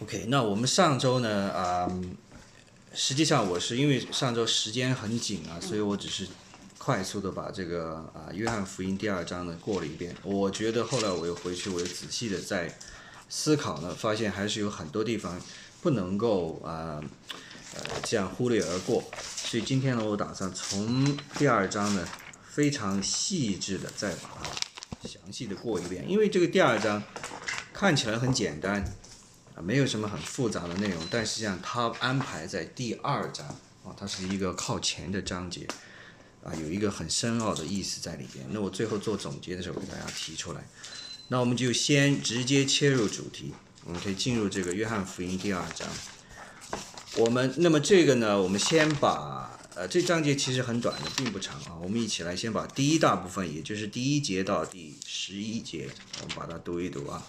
OK，那我们上周呢，啊、实际上我是因为上周时间很紧啊，所以我只是快速的把这个啊、约翰福音第二章呢过了一遍。我觉得后来我又回去，我又仔细的在思考呢，发现还是有很多地方不能够啊呃这样忽略而过。所以今天呢，我打算从第二章呢非常细致的再把它详细的过一遍，因为这个第二章看起来很简单。啊，没有什么很复杂的内容，但实际上它安排在第二章啊，它是一个靠前的章节啊，有一个很深奥的意思在里边。那我最后做总结的时候给大家提出来。那我们就先直接切入主题，我们可以进入这个约翰福音第二章。我们那么这个呢，我们先把呃这章节其实很短的，并不长啊。我们一起来先把第一大部分，也就是第一节到第十一节，我们把它读一读啊，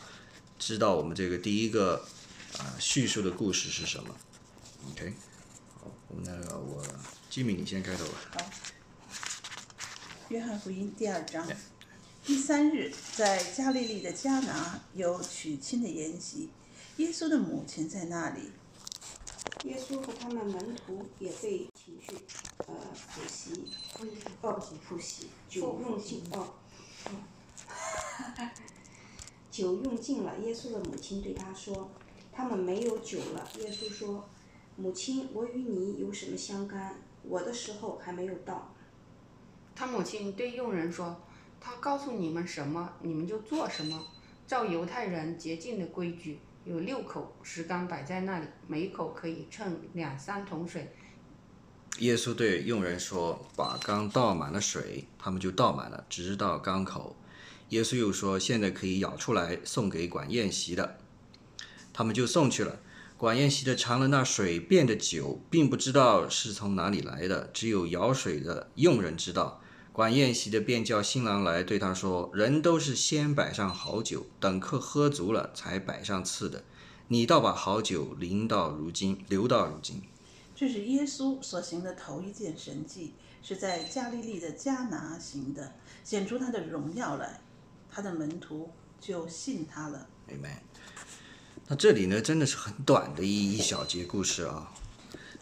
知道我们这个第一个。啊，叙述的故事是什么？OK，好，那个我吉米，你先开头吧。好。约翰福音第二章，第三日，在加利利的迦拿有娶亲的筵席，耶稣的母亲在那里。耶稣和他们门徒也被请去，呃，补习，哦，补习，酒用尽，哦，酒用尽了。耶稣的母亲对他说。他们没有酒了。耶稣说：“母亲，我与你有什么相干？我的时候还没有到。”他母亲对佣人说：“他告诉你们什么，你们就做什么。照犹太人洁净的规矩，有六口石缸摆在那里，每口可以盛两三桶水。”耶稣对佣人说：“把缸倒满了水，他们就倒满了，直到缸口。”耶稣又说：“现在可以舀出来，送给管宴席的。”他们就送去了。管宴席的尝了那水变的酒，并不知道是从哪里来的，只有舀水的佣人知道。管宴席的便叫新郎来，对他说：“人都是先摆上好酒，等客喝足了，才摆上次的。你倒把好酒淋到如今，留到如今。”这是耶稣所行的头一件神迹，是在加利利的迦拿行的，显出他的荣耀来，他的门徒就信他了。Amen。那这里呢，真的是很短的一一小节故事啊。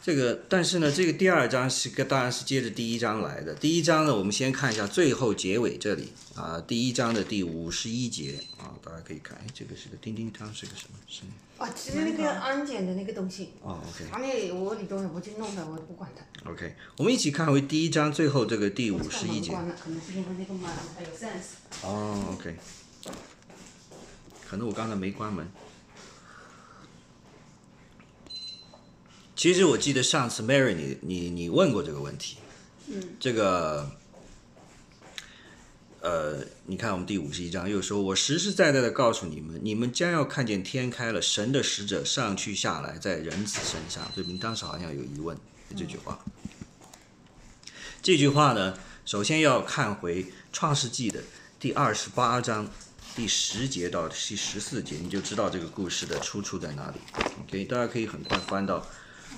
这个，但是呢，这个第二章是个当然是接着第一章来的。第一章呢，我们先看一下最后结尾这里啊，第一章的第五十一节啊，大家可以看，哎，这个是个叮叮当，是个什么声音？啊，其实那个安检的那个东西，哦，OK，反正我里头也不去弄的，我不管它。OK，我们一起看回第一章最后这个第五十一节。可能是因为那个门还有 sense。哦，OK，可能我刚才没关门。其实我记得上次 Mary 你你你问过这个问题，嗯，这个，呃，你看我们第五十一章又说，我实实在在的告诉你们，你们将要看见天开了，神的使者上去下来在人子身上。对，你当时好像有疑问这句话。这句话呢，首先要看回创世纪的第二十八章第十节到第十四节，你就知道这个故事的出处在哪里。OK，大家可以很快翻到。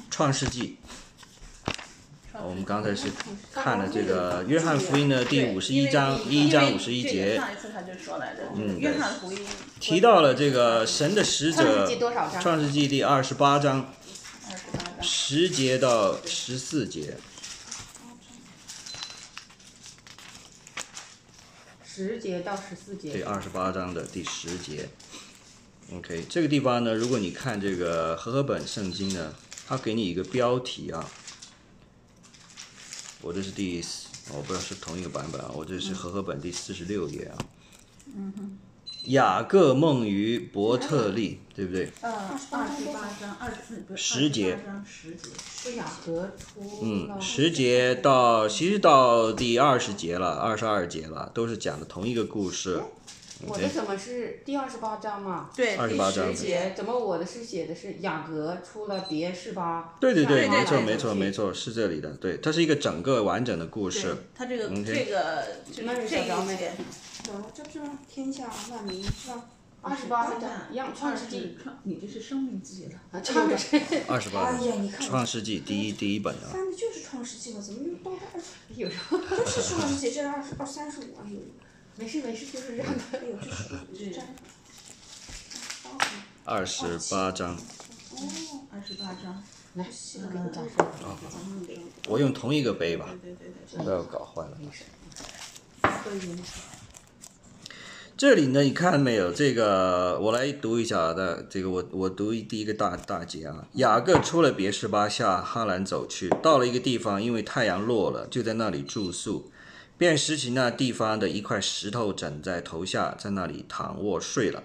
创世纪，我们刚才是看了这个约翰福音的第五十一章，一章五十一节。上一次他就说来约翰福音提到了这个神的使者。创世纪多少章？创世纪第二十八章，十节到十四节。十节到十四节。对，二十八章的第十节。OK，这个地方呢，如果你看这个和合本圣经呢。他给你一个标题啊，我这是第，我不知道是同一个版本啊，我这是和合本第四十六页啊。嗯哼。雅各梦于伯特利，对不对？呃，二十八章，二十不是十节。十节。是雅各出。嗯，十节到其实到第二十节了，二十二节了，都是讲的同一个故事。我的怎么是第二十八章嘛？对，28章第十节怎么我的是写的是雅阁出了别是吧？对对对，没错没错没错，是这里的，对，它是一个整个完整的故事。它这个这个就是那是这一节，嗯，这这天下万民是吧？二十八章一样，创世纪。创，你这是生命记了。啊，创世纪。二十八哎呀你看创世纪第一第一本啊。翻的就是创世纪了，怎么又到这二十？有时候。这是创世纪，这是二十二三十五啊，有。没事没事，就是这样的。哎呦，这是这。二十八章，八章，来，这个给你加上。我用同一个杯吧，对对对不要搞坏了。这里呢，你看没有？这个我来读一下的，这个我我读第一个大大节啊。雅各出了别是巴下哈兰走去，到了一个地方，因为太阳落了，就在那里住宿，便拾起那地方的一块石头枕在头下，在那里躺卧睡了。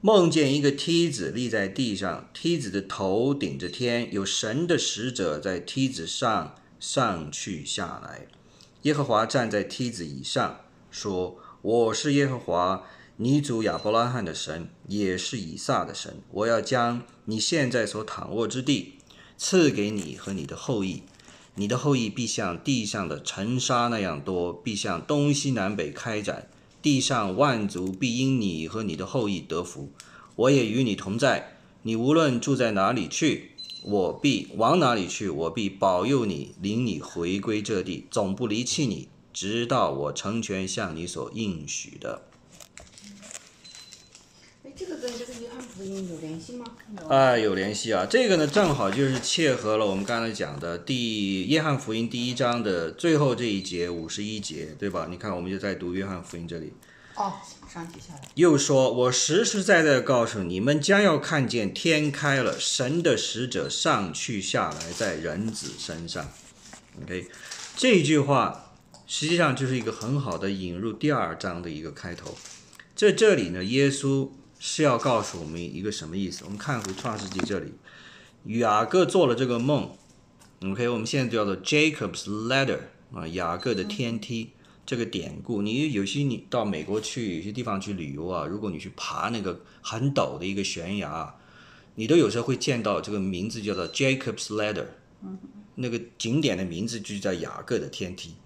梦见一个梯子立在地上，梯子的头顶着天，有神的使者在梯子上上去下来。耶和华站在梯子以上，说：“我是耶和华，你主亚伯拉罕的神，也是以撒的神。我要将你现在所躺卧之地赐给你和你的后裔，你的后裔必像地上的尘沙那样多，必向东西南北开展。地上万族必因你和你的后裔得福。我也与你同在，你无论住在哪里去，我必往哪里去，我必保佑你，领你回归这地，总不离弃你，直到我成全向你所应许的。哎，这个跟这有联系吗？啊，有联系啊！这个呢，正好就是切合了我们刚才讲的第约翰福音第一章的最后这一节五十一节，对吧？你看，我们就在读约翰福音这里，哦，上去下来。又说：“我实实在在地告诉你们，将要看见天开了，神的使者上去下来，在人子身上。” OK，这句话实际上就是一个很好的引入第二章的一个开头。在这里呢，耶稣是要告诉我们一个什么意思？我们看回创世纪这里，雅各做了这个梦。OK，我们现在叫做 Jacob's Ladder 啊，雅各的天梯。这个典故，你有些你到美国去，有些地方去旅游啊，如果你去爬那个很陡的一个悬崖，你都有时候会见到这个名字叫做 Jacob's Ladder，那个景点的名字就叫雅各的天梯。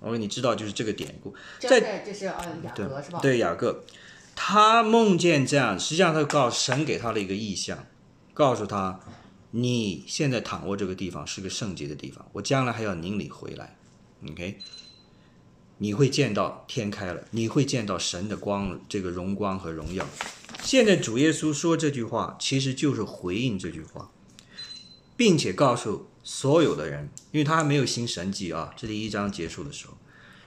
我你知道就是这个典故，在这这是呃雅对各是吧？对，雅各，他梦见这样，实际上他告神给他了一个意象，告诉他，你现在躺卧这个地方是个圣洁的地方，我将来还要领你回来，OK，你会见到天开了，你会见到神的光，这个荣光和荣耀。现在主耶稣说这句话，其实就是回应这句话，并且告诉所有的人，因为他还没有行神迹啊，这第一章结束的时候。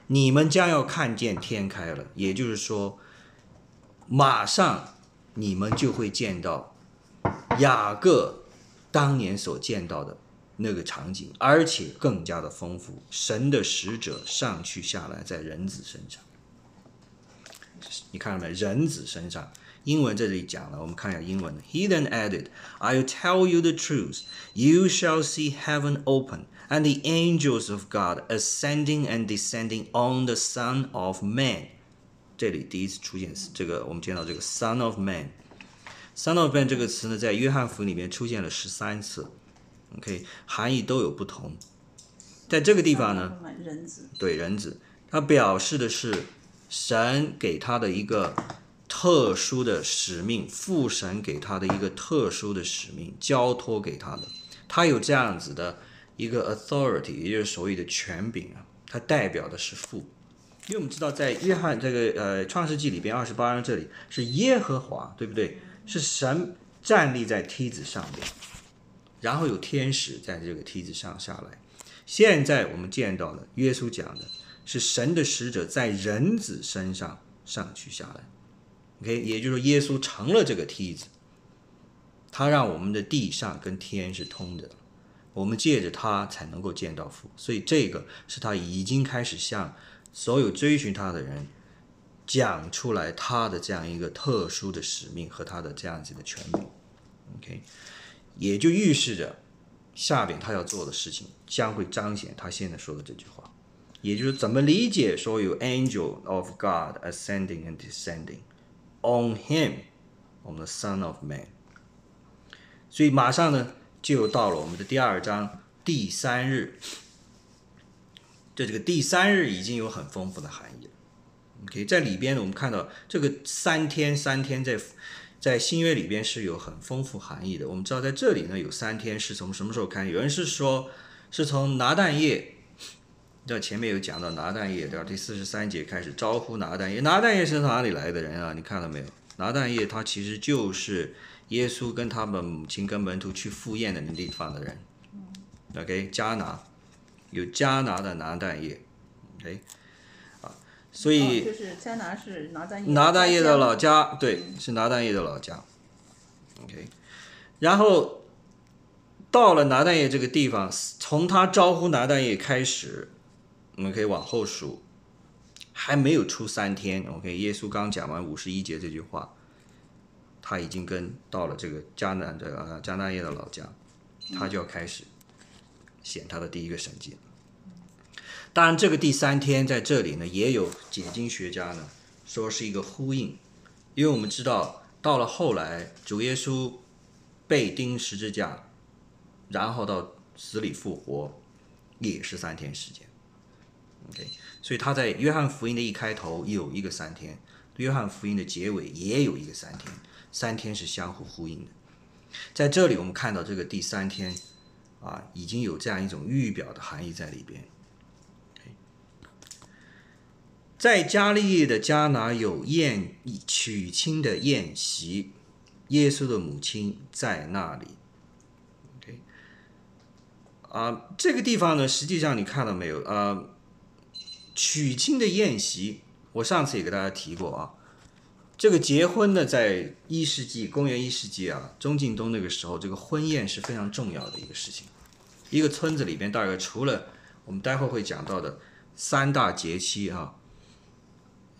你们将要看见天开了，也就是说，马上你们就会见到雅各当年所见到的那个场景，而且更加的丰富。神的使者上去下来，在人子身上，你看到没？人子身上。英文这里讲了，我们看一下英文。He then added, "I'll tell you the truth. You shall see heaven open." and the angels of God ascending and descending on the Son of Man。这里第一次出现这个，我们见到这个 Son of Man。Son of Man 这个词呢，在约翰福音里面出现了十三次，OK，含义都有不同。在这个地方呢，人子对人子，它表示的是神给他的一个特殊的使命，父神给他的一个特殊的使命，交托给他的，他有这样子的。一个 authority，也就是所谓的权柄啊，它代表的是父，因为我们知道在约翰这个呃创世纪里边二十八章这里是耶和华，对不对？是神站立在梯子上面，然后有天使在这个梯子上下来。现在我们见到的耶稣讲的是神的使者在人子身上上去下来，OK，也就是说耶稣成了这个梯子，他让我们的地上跟天是通的。我们借着他才能够见到父，所以这个是他已经开始向所有追寻他的人讲出来他的这样一个特殊的使命和他的这样子的权柄。OK，也就预示着下边他要做的事情将会彰显他现在说的这句话，也就是怎么理解说有 angel of God ascending and descending on him on the Son of Man。所以马上呢。就到了我们的第二章第三日，这这个第三日已经有很丰富的含义了。OK，在里边呢，我们看到这个三天三天在在新约里边是有很丰富含义的。我们知道在这里呢有三天是从什么时候开始？有人是说是从拿旦夜，你知道前面有讲到拿旦夜对吧？第四十三节开始招呼拿旦夜，拿旦夜是从哪里来的人啊？你看到没有？拿但业他其实就是耶稣跟他们母亲跟门徒去赴宴的那地方的人。OK，迦拿有加拿的拿但业，OK 啊，所以。哦就是加拿是拿单叶，拿大业的老家，对，是拿大业的老家。OK，然后到了拿大业这个地方，从他招呼拿大业开始，我们可以往后数，还没有出三天。OK，耶稣刚讲完五十一节这句话，他已经跟到了这个迦南的呃迦南业的老家，他就要开始显他的第一个神迹了。当然，这个第三天在这里呢，也有解经学家呢说是一个呼应，因为我们知道到了后来，主耶稣被钉十字架，然后到死里复活，也是三天时间。OK，所以他在约翰福音的一开头有一个三天，约翰福音的结尾也有一个三天，三天是相互呼应的。在这里，我们看到这个第三天啊，已经有这样一种预表的含义在里边。在加利利的迦拿有宴娶亲的宴席，耶稣的母亲在那里。OK，啊，这个地方呢，实际上你看到没有？啊，娶亲的宴席，我上次也给大家提过啊。这个结婚呢，在一世纪，公元一世纪啊，中近东那个时候，这个婚宴是非常重要的一个事情。一个村子里边，大概除了我们待会会讲到的三大节期啊。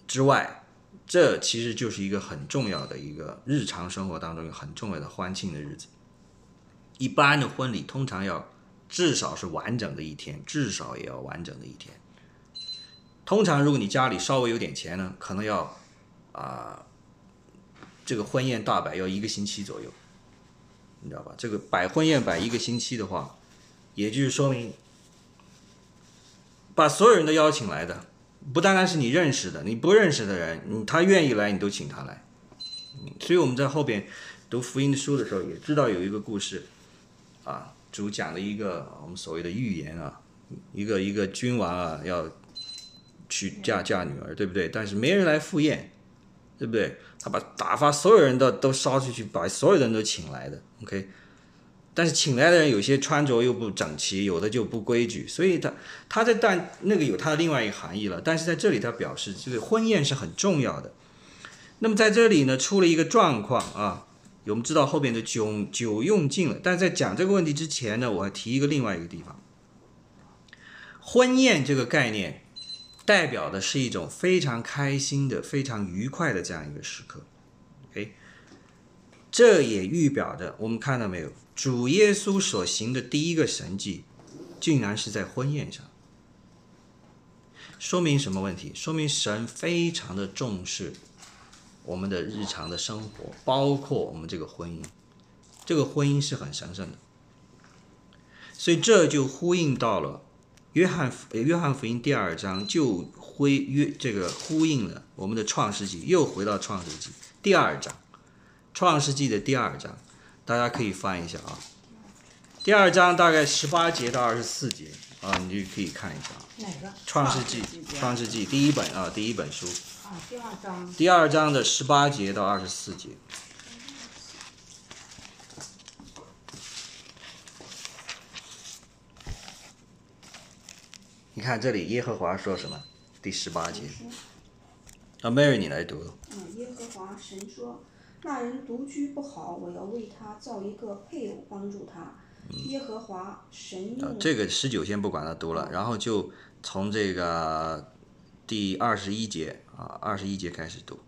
之外，这其实就是一个很重要的一个日常生活当中很重要的欢庆的日子。一般的婚礼通常要至少是完整的一天，至少也要完整的一天。通常如果你家里稍微有点钱呢，可能要啊、这个婚宴大摆要一个星期左右，你知道吧？这个摆婚宴摆一个星期的话，也就是说明把所有人都邀请来的。不单单是你认识的，你不认识的人，他愿意来，你都请他来。所以我们在后边读福音书的时候，也知道有一个故事，啊，主讲了一个我们所谓的预言啊，一个一个君王啊要娶嫁嫁女儿，对不对？但是没人来赴宴，对不对？他把打发所有人都都烧出去，把所有人都请来的，OK。但是请来的人有些穿着又不整齐，有的就不规矩，所以他他在但那个有他的另外一个含义了。但是在这里他表示，这个婚宴是很重要的。那么在这里呢，出了一个状况啊，我们知道后边的酒酒用尽了，但在讲这个问题之前呢，我还提一个另外一个地方，婚宴这个概念代表的是一种非常开心的、非常愉快的这样一个时刻。哎这也预表着我们看到没有？主耶稣所行的第一个神迹，竟然是在婚宴上，说明什么问题？说明神非常的重视我们的日常的生活，包括我们这个婚姻，这个婚姻是很神圣的，所以这就呼应到了约翰呃约翰福音第二章，就挥约这个呼应了我们的创世纪，又回到创世纪第二章，创世纪的第二章。大家可以翻一下啊，第二章大概十八节到二十四节啊，你就可以看一下。哪个？创世纪，创世纪第一本啊，第一本书，啊，第二章。第二章的十八节到二十四节。你看这里耶和华说什么？第十八节。啊，Mary 你来读。嗯，耶和华神说：“那人独居不好，我要为他造一个配偶帮助他。”耶和华神这个十九先不管他读了，然后就从这个第二十一节啊，二十一节开始读。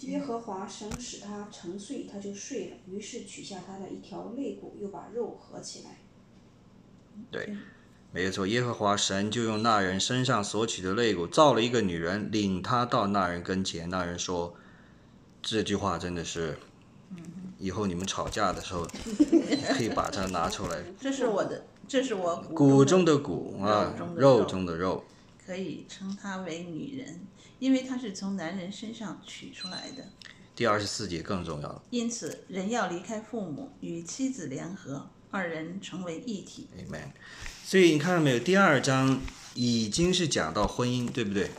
耶和华神使他沉睡，他就睡了。于是取下他的一条肋骨，又把肉合起来。对，没有错，耶和华神就用那人身上所取的肋骨造了一个女人，领他到那人跟前。那人说：“这句话真的是，以后你们吵架的时候 可以把它拿出来。这是我的，这是我骨中的的骨啊肉中，的肉肉中的肉。可以称她为女人，因为她是从男人身上取出来的。第二十四节更重要了因此，人要离开父母，与妻子联合，二人成为一体。，Amen。所以你看到没有？第二章已经是讲到婚姻，对不对？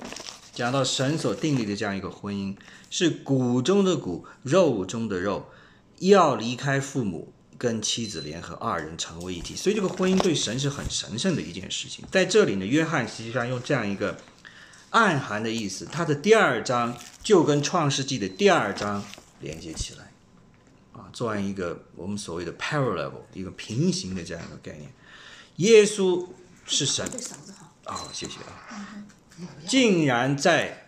讲到神所定立的这样一个婚姻，是骨中的骨，肉中的肉，要离开父母，跟妻子联合，二人成为一体。所以这个婚姻对神是很神圣的一件事情。在这里呢，约翰实际上用这样一个暗含的意思，他的第二章就跟创世纪的第二章连接起来，啊，做完一个我们所谓的 parallel 一个平行的这样一个概念。耶稣是神对嗓子好。啊、谢谢啊，竟然在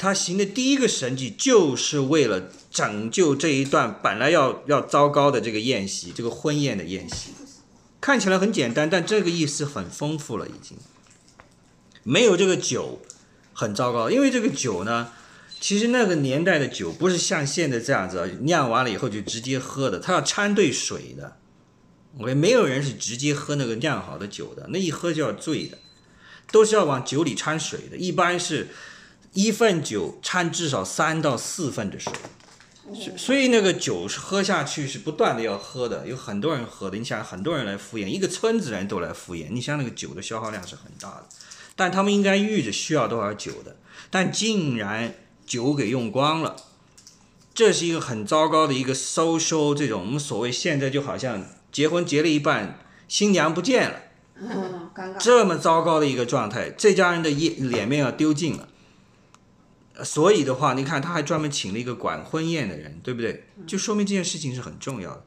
他行的第一个神迹，就是为了拯救这一段本来要要糟糕的这个宴席，这个婚宴的宴席，看起来很简单，但这个意思很丰富了，已经没有这个酒很糟糕，因为这个酒呢。其实那个年代的酒不是像现在这样子，酿完了以后就直接喝的，它要掺兑水的。OK，没有人是直接喝那个酿好的酒的，那一喝就要醉的，都是要往酒里掺水的。一般是一份酒掺至少三到四份的水，所所以那个酒是喝下去是不断的要喝的，有很多人喝的。你想，很多人来敷衍，一个村子人都来敷衍，你想那个酒的消耗量是很大的。但他们应该预着需要多少酒的，但竟然酒给用光了。这是一个很糟糕的一个 social 这种，我们所谓现在就好像结婚结了一半，新娘不见了，嗯，尴尬。这么糟糕的一个状态，这家人的颜脸面要丢尽了。呃所以的话，你看他还专门请了一个管婚宴的人，对不对？就说明这件事情是很重要的。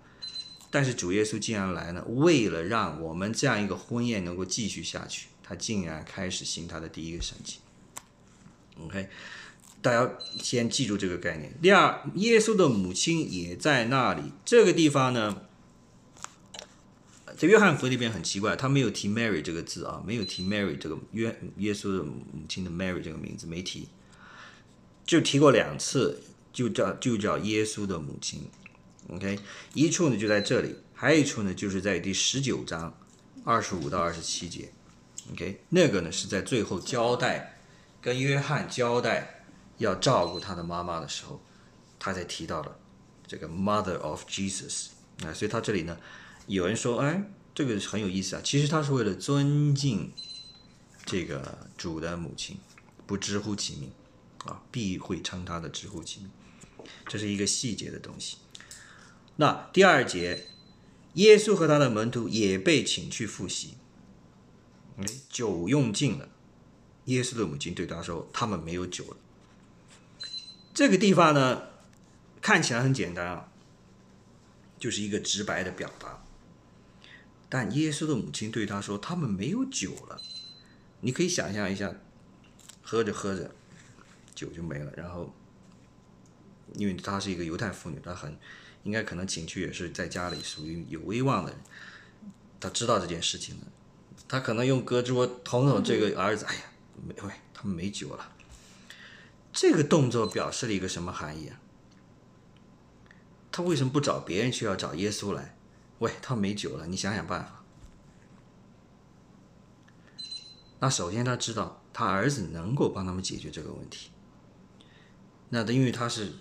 但是主耶稣竟然来呢，为了让我们这样一个婚宴能够继续下去，他竟然开始行他的第一个神迹。OK，大家先记住这个概念。第二，耶稣的母亲也在那里。这个地方呢，在约翰福音里边很奇怪，他没有提 Mary 这个字啊，没有提 Mary 这个约耶稣的母亲的 Mary 这个名字没提，就提过两次，就叫就叫耶稣的母亲。OK，一处呢就在这里，还有一处呢就是在第十九章二十五到二十七节。OK，那个呢是在最后交代，跟约翰交代要照顾他的妈妈的时候，他才提到了这个 Mother of Jesus 啊，所以他这里呢，有人说，哎，这个很有意思啊，其实他是为了尊敬这个主的母亲，不知乎其名啊，必会称他的直呼其名，这是一个细节的东西。那第二节，耶稣和他的门徒也被请去复习。哎，酒用尽了，耶稣的母亲对他说：“他们没有酒了。”这个地方呢，看起来很简单啊，就是一个直白的表达。但耶稣的母亲对他说：“他们没有酒了。”你可以想象一下，喝着喝着，酒就没了。然后，因为她是一个犹太妇女，她很应该可能情绪也是在家里属于有威望的人，她知道这件事情的。他可能用胳肢窝捅捅这个儿子，哎呀，没喂，他们没酒了。这个动作表示了一个什么含义啊？他为什么不找别人去，要找耶稣来？喂，他没酒了，你想想办法。那首先他知道他儿子能够帮他们解决这个问题。那因为他是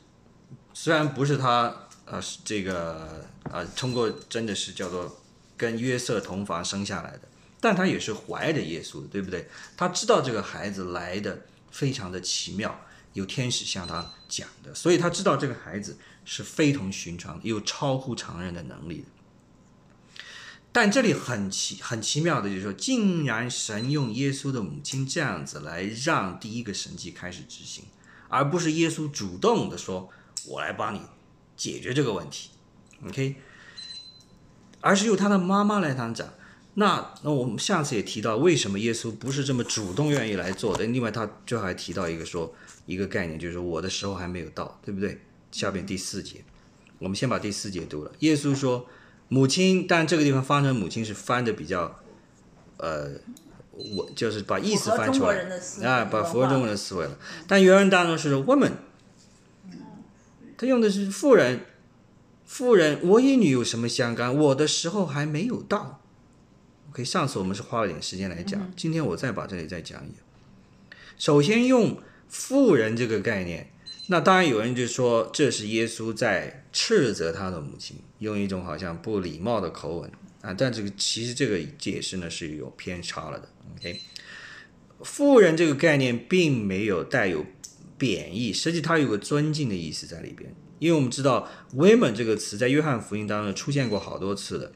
虽然不是他呃这个呃通过真的是叫做跟约瑟同房生下来的。但他也是怀着耶稣的，对不对？他知道这个孩子来的非常的奇妙，有天使向他讲的，所以他知道这个孩子是非同寻常，有超乎常人的能力的。但这里很奇很奇妙的就是说，竟然神用耶稣的母亲这样子来让第一个神迹开始执行，而不是耶稣主动的说“我来帮你解决这个问题 ”，OK，而是由他的妈妈来当讲。那那我们下次也提到，为什么耶稣不是这么主动愿意来做的？另外，他最后还提到一个说一个概念，就是我的时候还没有到，对不对？下边第四节，我们先把第四节读了。耶稣说：“母亲，但这个地方翻成母亲是翻的比较，呃，我就是把意思翻出来啊，把符合中国人的思维了。但原文当中是 woman，他用的是妇人，妇人，我与你有什么相干？我的时候还没有到。” OK，上次我们是花了点时间来讲，今天我再把这里再讲一讲。首先用妇人这个概念，那当然有人就说这是耶稣在斥责他的母亲，用一种好像不礼貌的口吻啊。但这个其实这个解释呢是有偏差了的。OK，富人这个概念并没有带有贬义，实际它有个尊敬的意思在里边。因为我们知道 “women” 这个词在约翰福音当中出现过好多次的。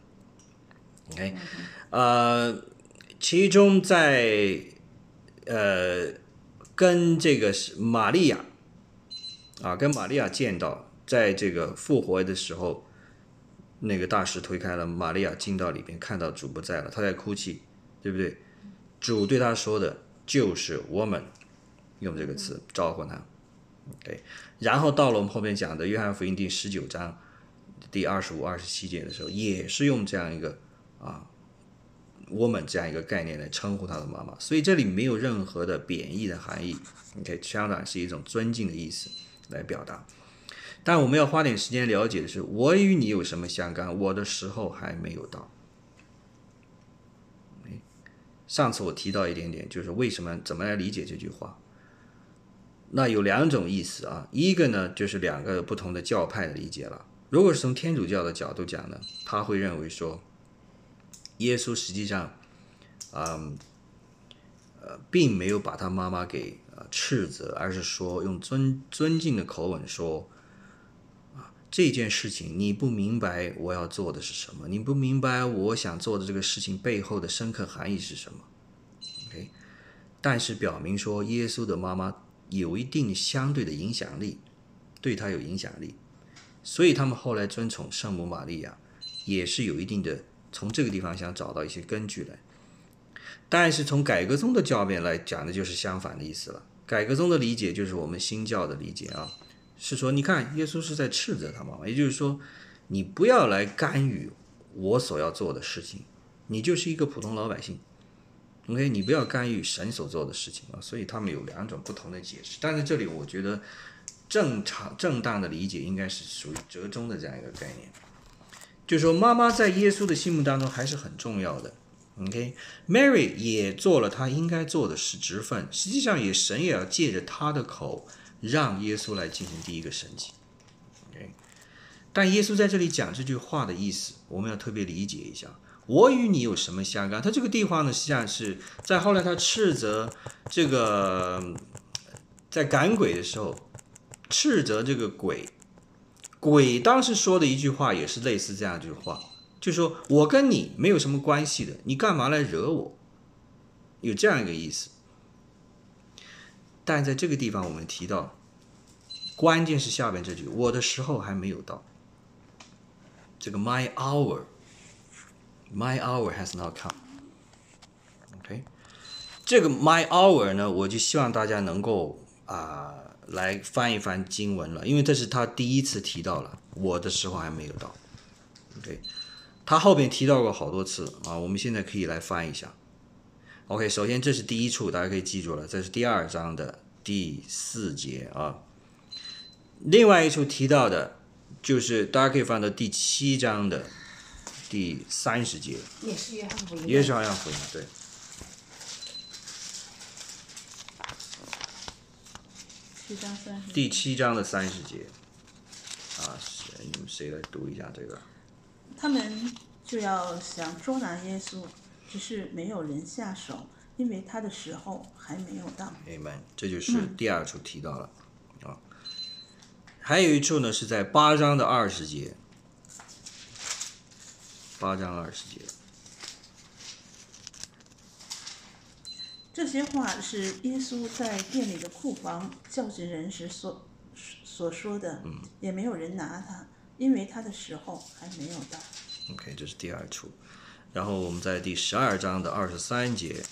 OK，呃，其中在呃跟这个是玛利亚啊，跟玛利亚见到，在这个复活的时候，那个大石推开了，玛利亚进到里边，看到主不在了，她在哭泣，对不对？主对她说的就是 “woman”，用这个词招呼她。OK，然后到了我们后面讲的《约翰福音》第十九章第二十五、二十七节的时候，也是用这样一个啊 “woman” 这样一个概念来称呼她的妈妈，所以这里没有任何的贬义的含义。OK，相当是一种尊敬的意思来表达。但我们要花点时间了解的是，我与你有什么相干？我的时候还没有到。上次我提到一点点，就是为什么怎么来理解这句话。那有两种意思啊，一个呢就是两个不同的教派的理解了。如果是从天主教的角度讲呢，他会认为说，耶稣实际上，嗯，呃，并没有把他妈妈给呃斥责，而是说用尊尊敬的口吻说，这件事情你不明白我要做的是什么，你不明白我想做的这个事情背后的深刻含义是什么，OK，但是表明说耶稣的妈妈。有一定相对的影响力，对他有影响力，所以他们后来尊崇圣母玛利亚，也是有一定的从这个地方想找到一些根据来。但是从改革宗的教面来讲的就是相反的意思了。改革宗的理解就是我们新教的理解啊，是说你看耶稣是在斥责他妈妈，也就是说你不要来干预我所要做的事情，你就是一个普通老百姓。OK，你不要干预神所做的事情啊，所以他们有两种不同的解释。但是这里我觉得正常正当的理解应该是属于折中的这样一个概念，就是说妈妈在耶稣的心目当中还是很重要的。OK，Mary 也做了她应该做的事职分，实际上也神也要借着她的口让耶稣来进行第一个神迹。OK，但耶稣在这里讲这句话的意思，我们要特别理解一下。我与你有什么相干？他这个地方呢，实际上是在后来他斥责这个在赶鬼的时候，斥责这个鬼，鬼当时说的一句话也是类似这样一句话，就说我跟你没有什么关系的，你干嘛来惹我？有这样一个意思。但在这个地方我们提到，关键是下边这句，我的时候还没有到。这个 my hour。My hour has not come. OK，这个 My hour 呢，我就希望大家能够啊来翻一翻经文了，因为这是他第一次提到了，我的时候还没有到。OK，他后边提到过好多次啊，我们现在可以来翻一下。OK，首先这是第一处，大家可以记住了，这是第二章的第四节啊。另外一处提到的，就是大家可以放到第七章的。第三十节，也是约翰福音，也是约翰福音，对。第七章的三十节，啊，谁？你们谁来读一下这个？他们就要想捉拿耶稣，只是没有人下手，因为他的时候还没有到。明白，这就是第二处提到了，啊，还有一处呢，是在八章的二十节。八章二十节，这些话是耶稣在店里的库房教训人时所所说的，也没有人拿他，因为他的时候还没有到。OK，这是第二处，然后我们在第十二章的二十三节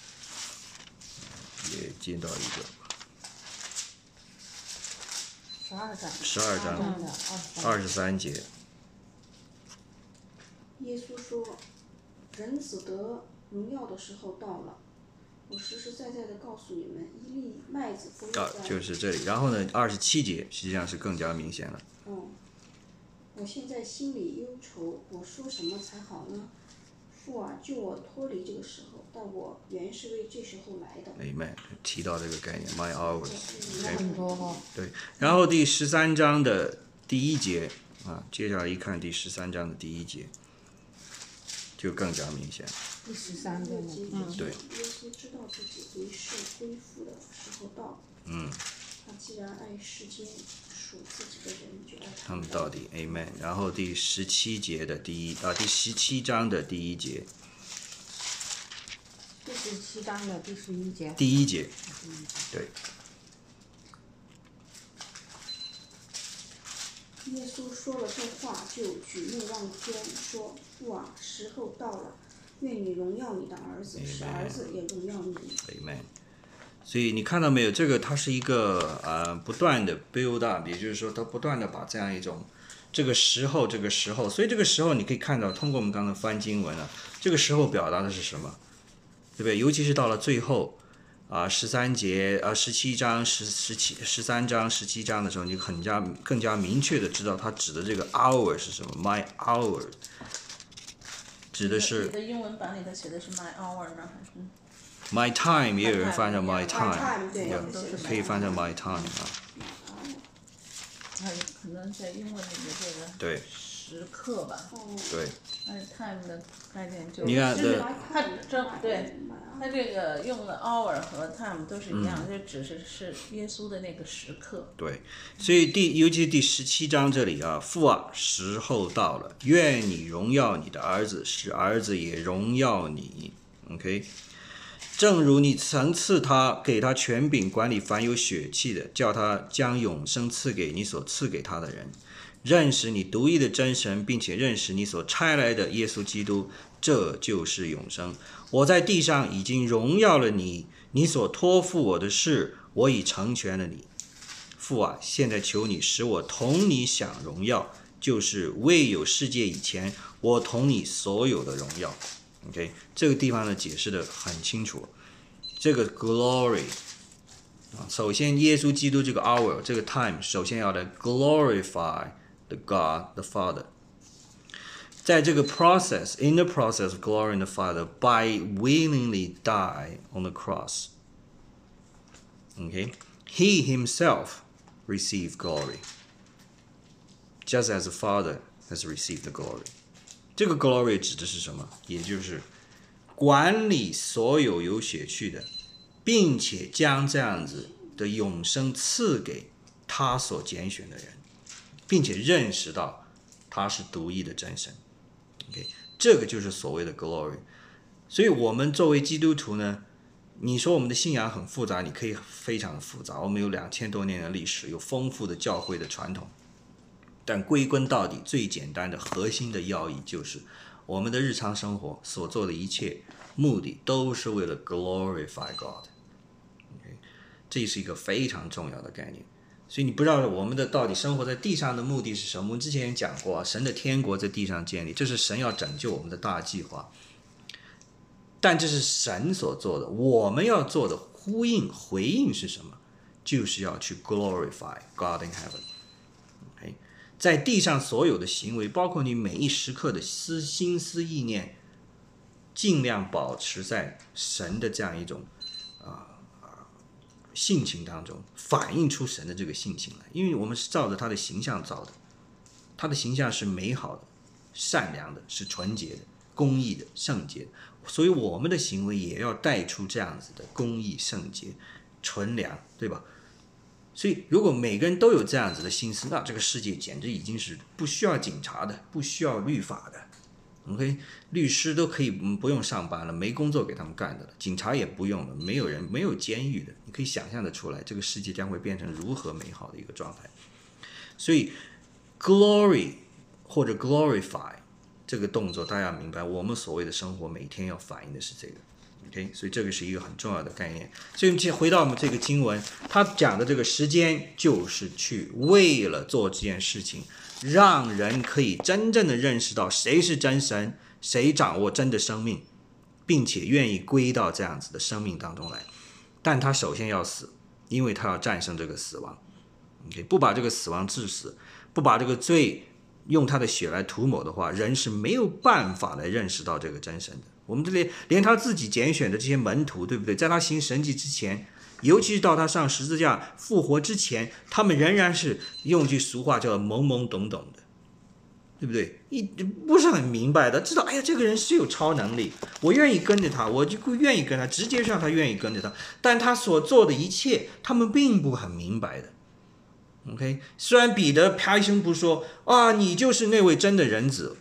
也见到一个，十二章，十二章二十三节。耶稣说：“人子得荣耀的时候到了。我实实在在的告诉你们，一粒麦子不会啊，就是这里。然后呢，二十七节实际上是更加明显了。嗯，我现在心里忧愁，我说什么才好呢？父啊，救我脱离这个时候，但我原是为这时候来的。明白，提到这个概念，my hours。很多哈。对，然后第十三章的第一节啊，接下来一看第十三章的第一节。就更加明显。第十三个呢？嗯，对耶稣知道自己为世恢复的时候到。嗯，他既然爱世间属自己的人，他们到底，Amen。然后第十七节的第一啊，第十七章的第一节，第十七章的第十一节。第一节，对，耶稣说了这话，就举目望天，说：“父啊，时候到了，愿你荣耀你的儿子，使儿子也荣耀你。Amen。所以你看到没有？这个它是一个呃不断的 build up，也就是说，它不断的把这样一种这个时候，这个时候，所以这个时候你可以看到，通过我们刚才翻经文啊，这个时候表达的是什么？对不对？尤其是到了最后啊，十三节啊，十七章、十十七、十三章、十七章的时候，你很加更加明确的知道它指的这个 hour 是什么，my hour 指的是你的英文版里头写的是 my hour 呢，还是？My time，也有人翻成 my time，time，对可以翻成 my time 啊，可能在英文里面这个对时刻吧，哦，对。但是 time 的概念就你看就是的它这对它这个用的 hour 和 time 都是一样，就只是是耶稣的那个时刻。对，所以第尤其是第十七章这里啊，父啊，时候到了，愿你荣耀你的儿子，使儿子也荣耀你。OK，正如你曾赐他，给他权柄管理凡有血气的，叫他将永生赐给你所赐给他的人，认识你独一的真神，并且认识你所差来的耶稣基督，这就是永生。我在地上已经荣耀了你，你所托付我的事，我已成全了你。父啊，现在求你使我同你享荣耀，就是未有世界以前，我同你所有的荣耀。OK，这个地方呢解释的很清楚，这个 glory 啊，首先耶稣基督这个 hour 这个 time，首先要来 glorify the God the Father。在这个 process, in the process of glorying the Father by willingly die on the cross. Okay, he himself received glory, just as the Father has received the glory. 这个 glory 指的是什么？也就是管理所有有血气的，并且将这样子的永生赐给他所拣选的人，并且认识到他是独一的真神。OK，这个就是所谓的 glory。所以，我们作为基督徒呢，你说我们的信仰很复杂，你可以非常的复杂。我们有两千多年的历史，有丰富的教会的传统，但归根到底，最简单的核心的要义就是，我们的日常生活所做的一切目的都是为了 glorify God。OK，这是一个非常重要的概念。所以你不知道我们的到底生活在地上的目的是什么？我们之前也讲过啊，神的天国在地上建立，这是神要拯救我们的大计划。但这是神所做的，我们要做的呼应回应是什么？就是要去 glorify God in heaven。在地上所有的行为，包括你每一时刻的思心思意念，尽量保持在神的这样一种啊、性情当中，反映出神的这个性情来。因为我们是照着他的形象造的，他的形象是美好的、善良的，是纯洁的、公义的、圣洁的。所以我们的行为也要带出这样子的公义、圣洁、纯良，对吧？所以，如果每个人都有这样子的心思，那这个世界简直已经是不需要警察的，不需要律法的。OK，律师都可以不用上班了，没工作给他们干的了，警察也不用了，没有人没有监狱的，你可以想象的出来，这个世界将会变成如何美好的一个状态。所以，glory 或者 glorify 这个动作，大家明白，我们所谓的生活每天要反映的是这个。OK，所以这个是一个很重要的概念。所以，回到我们这个经文，他讲的这个时间，就是去为了做这件事情，让人可以真正的认识到谁是真神，谁掌握真的生命，并且愿意归到这样子的生命当中来。但他首先要死，因为他要战胜这个死亡。OK，不把这个死亡致死，不把这个罪用他的血来涂抹的话，人是没有办法来认识到这个真神的。我们这里连他自己拣选的这些门徒，对不对？在他行神迹之前，尤其是到他上十字架复活之前，他们仍然是用句俗话叫懵懵懂懂的，对不对？一不是很明白的，知道哎呀，这个人是有超能力，我愿意跟着他，我就愿意跟他，直接让他愿意跟着他。但他所做的一切，他们并不很明白的。OK，虽然彼得啪一声不说啊，你就是那位真的人子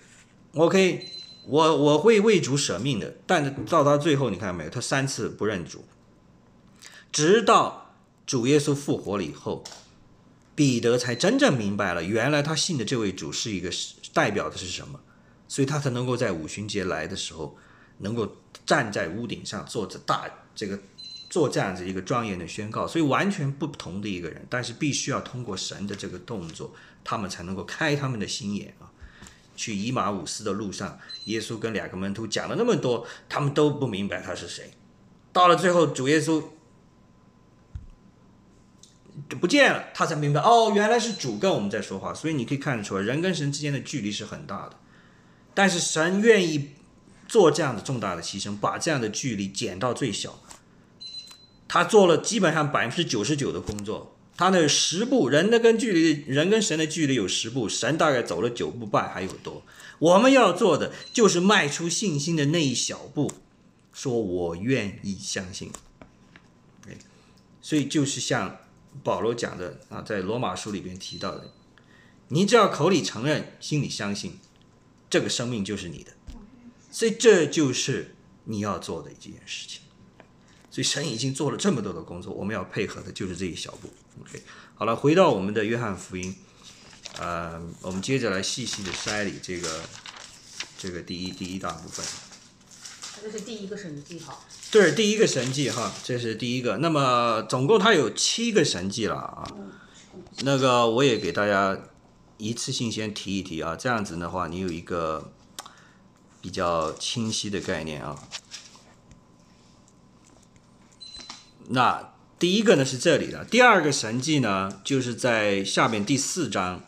，OK，我我会为主舍命的。但是到他最后，你看到没有？他三次不认主，直到主耶稣复活了以后，彼得才真正明白了，原来他信的这位主是一个代表的是什么，所以他才能够在五旬节来的时候，能够站在屋顶上做着大这个。做这样子一个庄严的宣告，所以完全不同的一个人，但是必须要通过神的这个动作，他们才能够开他们的心眼啊。去以马五斯的路上，耶稣跟两个门徒讲了那么多，他们都不明白他是谁。到了最后，主耶稣就不见了，他才明白哦，原来是主跟我们在说话。所以你可以看得出来，人跟神之间的距离是很大的，但是神愿意做这样的重大的牺牲，把这样的距离减到最小。他做了基本上百分之九十九的工作，他那十步人的跟距离人跟神的距离有十步，神大概走了九步半还有多。我们要做的就是迈出信心的那一小步，说我愿意相信。所以就是像保罗讲的啊，在罗马书里边提到的，你只要口里承认，心里相信，这个生命就是你的。所以这就是你要做的一件事情。所以神已经做了这么多的工作，我们要配合的就是这一小步。OK，好了，回到我们的约翰福音，呃，我们接着来细细的筛理这个这个第一第一大部分。这是第一个神迹哈。对，第一个神迹哈，这是第一个。那么总共它有七个神迹了啊。那个我也给大家一次性先提一提啊，这样子的话，你有一个比较清晰的概念啊。那第一个呢是这里的，第二个神迹呢就是在下面第四章，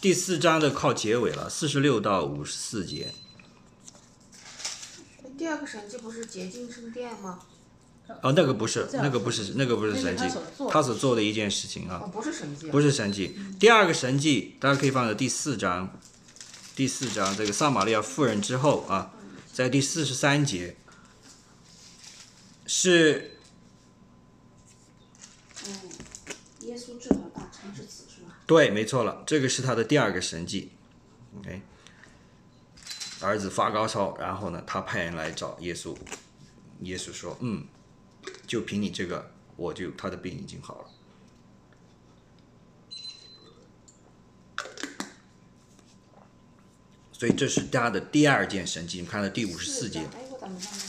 第四章的靠结尾了，四十六到五十四节。第二个神迹不是洁净圣殿吗？哦，那个不是，那个不是，那个不是神迹，他所做的一件事情啊，不是神迹，不是神迹。第二个神迹，大家可以放在第四章，第四章这个撒玛利亚妇人之后啊，在第四十三节是。耶稣治好大肠之子是吧？对，没错了，这个是他的第二个神迹。OK，儿子发高烧，然后呢，他派人来找耶稣，耶稣说：“嗯，就凭你这个，我就他的病已经好了。”所以这是他的第二件神迹。你看到第五十四节。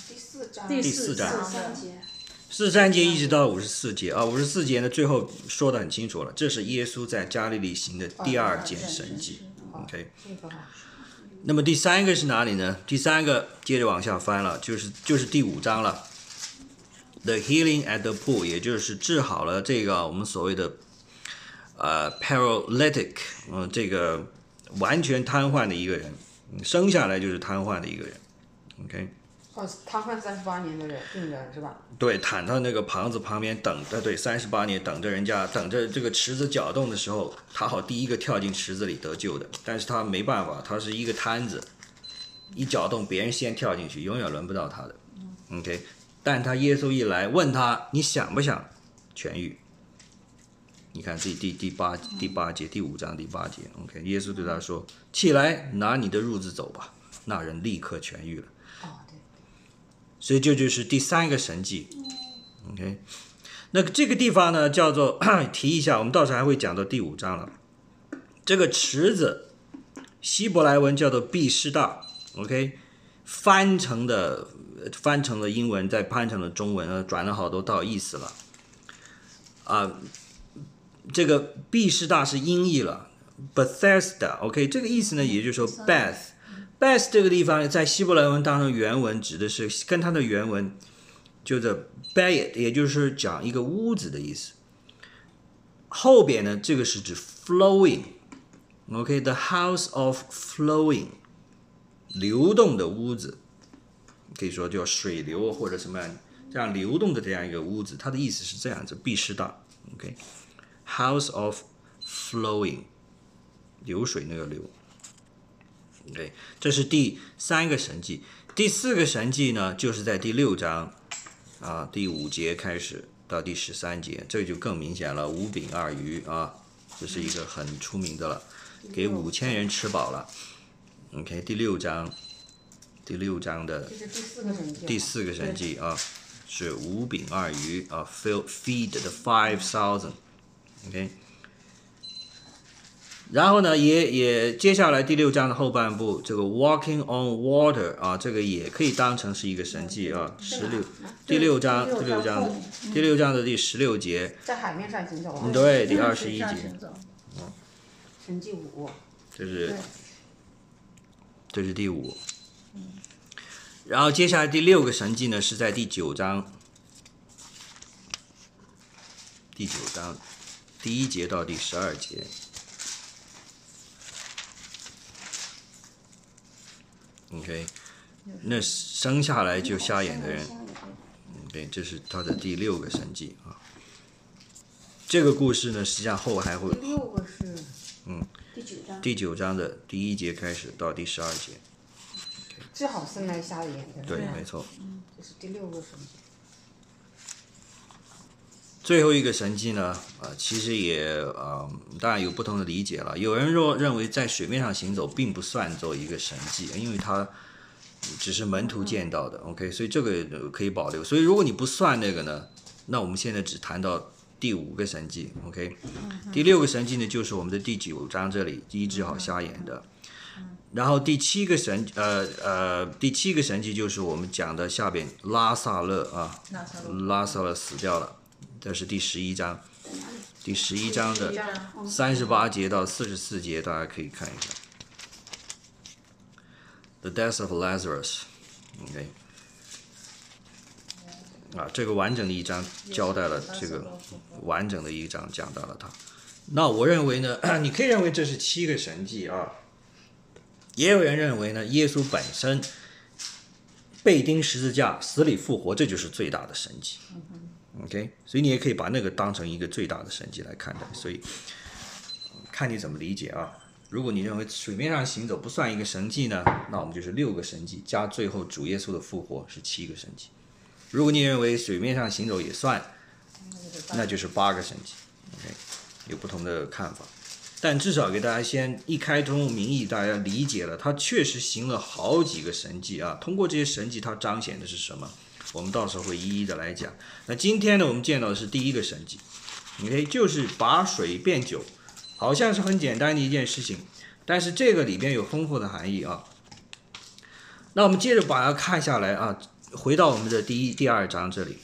第四章。第四章。节。四十三节一直到五十四节啊，五十四节呢最后说的很清楚了，这是耶稣在加利利行的第二件神迹。OK，那么第三个是哪里呢？第三个接着往下翻了，就是就是第五章了。The healing at the pool，也就是治好了这个我们所谓的呃 paralytic，嗯，这个完全瘫痪的一个人，生下来就是瘫痪的一个人。OK。瘫痪三十八年的人病人是吧？对，躺在那个棚子旁边等着，对，三十八年等着人家，等着这个池子搅动的时候，他好第一个跳进池子里得救的。但是他没办法，他是一个摊子，一搅动别人先跳进去，永远轮不到他的。OK，但他耶稣一来问他，你想不想痊愈？你看这第第八第八节第五章第八节，OK，耶稣对他说：“起来，拿你的褥子走吧。”那人立刻痊愈了。所以这就是第三个神迹，OK，那这个地方呢叫做 提一下，我们到时候还会讲到第五章了。这个池子，希伯来文叫做毕士大，OK，翻成的翻成了英文，再翻成了中文，呃，转了好多道意思了。啊，这个毕士大是音译了，Bethesda，OK，这个意思呢，也就是说 Beth。Beth 这个地方在希伯来文当中原文指的是跟它的原文就是 Bayit，也就是讲一个屋子的意思。后边呢，这个是指 flowing，OK，the house of flowing，流动的屋子，可以说叫水流或者什么样这样流动的这样一个屋子，它的意思是这样子，必师大，OK，house of flowing，流水那个流。OK，这是第三个神迹。第四个神迹呢，就是在第六章啊第五节开始到第十三节，这就更明显了，五饼二鱼啊，这是一个很出名的了，给五千人吃饱了。OK，第六章，第六章的第四个神迹。第四个神迹啊，是五饼二鱼啊，feed feed the five thousand，OK。然后呢，也也接下来第六章的后半部，这个 walking on water 啊，这个也可以当成是一个神迹啊。十六第六章第六章的第六章的第十六节，在海面上行走啊。对，第在二十一节，神迹五。这是这是第五。然后接下来第六个神迹呢，是在第九章，第九章第一节到第十二节。OK，那生下来就瞎眼的人，对，这是他的第六个神迹啊。这个故事呢，实际上后还会第六个是第九章，第九章的第一节开始到第十二节，最好生来瞎眼的对没错。这是第六个神迹。最后一个神迹呢，呃，其实也呃，当然有不同的理解了。有人若认为在水面上行走并不算作一个神迹，因为它只是门徒见到的。OK，所以这个呃可以保留。所以如果你不算那个呢，那我们现在只谈到第五个神迹。OK，第六个神迹呢，就是我们的第九章这里医治好瞎眼的。然后第七个神，呃呃，第七个神迹就是我们讲的下边拉萨勒啊，拉萨勒死掉了，这是第十一章，第十一章的三十八节到四十四节，大家可以看一下。The death of Lazarus，OK，、啊，这个完整的一章交代了这个完整的一章讲到了他。那我认为呢，你可以认为这是七个神迹啊，也有人认为呢，耶稣本身被钉十字架、死里复活，这就是最大的神迹。OK，所以你也可以把那个当成一个最大的神迹来看待。所以看你怎么理解啊。如果你认为水面上行走不算一个神迹呢，那我们就是六个神迹加最后主耶稣的复活是七个神迹。如果你认为水面上行走也算，那就是八个神迹。OK，有不同的看法，但至少给大家先一开通名义，大家理解了，他确实行了好几个神迹啊。通过这些神迹，它彰显的是什么？我们到时候会一一的来讲。那今天呢，我们见到的是第一个神迹，OK，就是把水变酒，好像是很简单的一件事情，但是这个里边有丰富的含义啊。那我们接着把它看下来啊，回到我们的第一、第二章这里，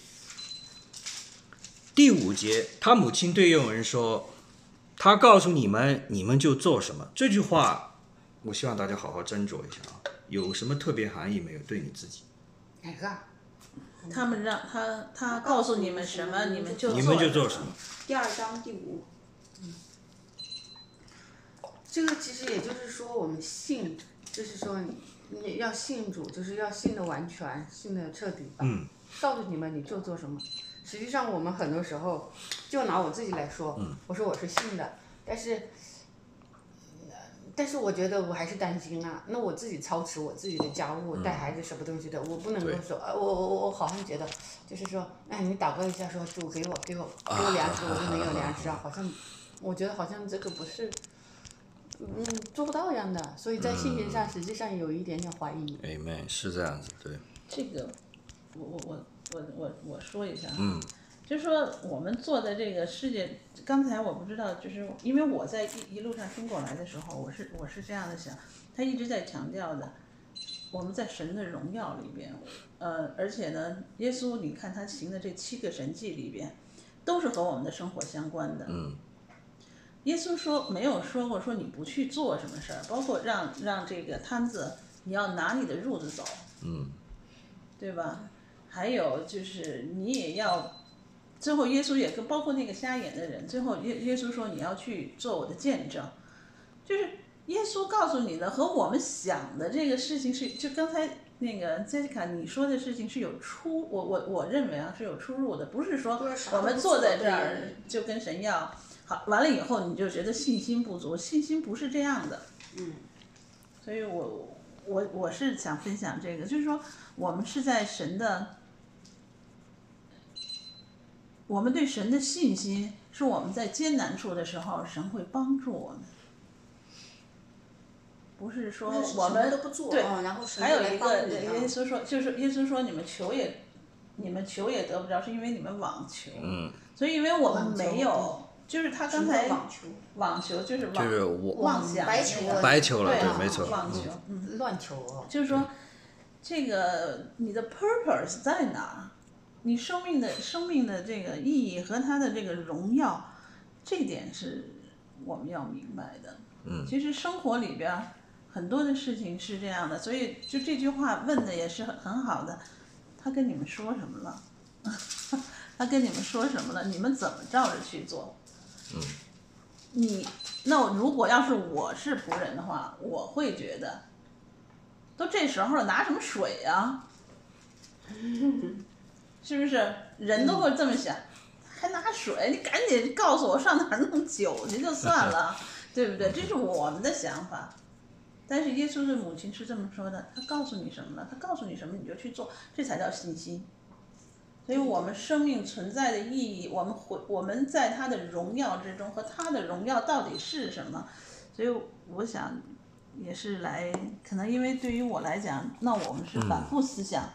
第五节，他母亲对佣人说：“他告诉你们，你们就做什么。”这句话，我希望大家好好斟酌一下啊，有什么特别含义没有？对你自己，哪个？他们让他他告诉你们什么，你们就你们就做做什么。第二章第五，这个其实也就是说，我们信，就是说你你要信主，就是要信的完全，信的彻底吧。嗯。告诉你们你就做什么。实际上我们很多时候，就拿我自己来说，我说我是信的，但是，呃但是我觉得我还是担心啊。那我自己操持我自己的家务，带孩子什么东西的，我不能够说，呃，我我我我好像觉得，就是说，哎，你祷告一下说主给我给我给我粮食，我就没有粮食啊，好像，我觉得好像这个不是。嗯，做不到这样的，所以在信心上实际上有一点点怀疑。Amen，是这样子，对，这个，我我我我我我说一下啊，嗯就是说我们做的这个世界，刚才我不知道，就是因为我在一一路上听过来的时候，我是我是这样的想，他一直在强调的，我们在神的荣耀里边，呃，而且呢，耶稣你看他行的这七个神迹里边，都是和我们的生活相关的。嗯耶稣说没有说过说你不去做什么事儿，包括让让这个摊子你要拿你的褥子走，嗯对吧？还有就是你也要，最后耶稣也跟包括那个瞎眼的人，最后耶耶稣说你要去做我的见证，就是耶稣告诉你的和我们想的这个事情是，就刚才那个 Jessica 你说的事情是有出，我我我认为啊是有出入的，不是说我们坐在这儿就跟神要好，完了以后你就觉得信心不足，信心不是这样的。嗯，所以我我我是想分享这个，就是说我们是在神的，我们对神的信心是我们在艰难处的时候，神会帮助我们，不是说我们都不做对，啊然后还有一个耶稣说，就是耶稣说你们求也，你们求也得不着，是因为你们网求，嗯，所以因为我们没有，就是他刚才网球，网球就是网就是我妄想白球了，对啊没错，网球乱求哦。就是说，这个你的 purpose 在哪儿？你生命的生命的这个意义和它的这个荣耀，这点是我们要明白的。嗯，其实生活里边很多的事情是这样的，所以就这句话问的也是很很好的。他跟你们说什么了？他跟你们说什么了？你们怎么照着去做？嗯，你那我如果要是我是仆人的话，我会觉得，都这时候了，拿什么水啊？是不是？人都会这么想，还拿水？你赶紧告诉我上哪儿弄酒去就算了，对不对？这是我们的想法。但是耶稣的母亲是这么说的，他告诉你什么了？他告诉你什么你就去做，这才叫信心。所以我们生命存在的意义，我们回我们在他的荣耀之中和他的荣耀到底是什么？所以我想也是来，可能因为对于我来讲，那我们是反复思想，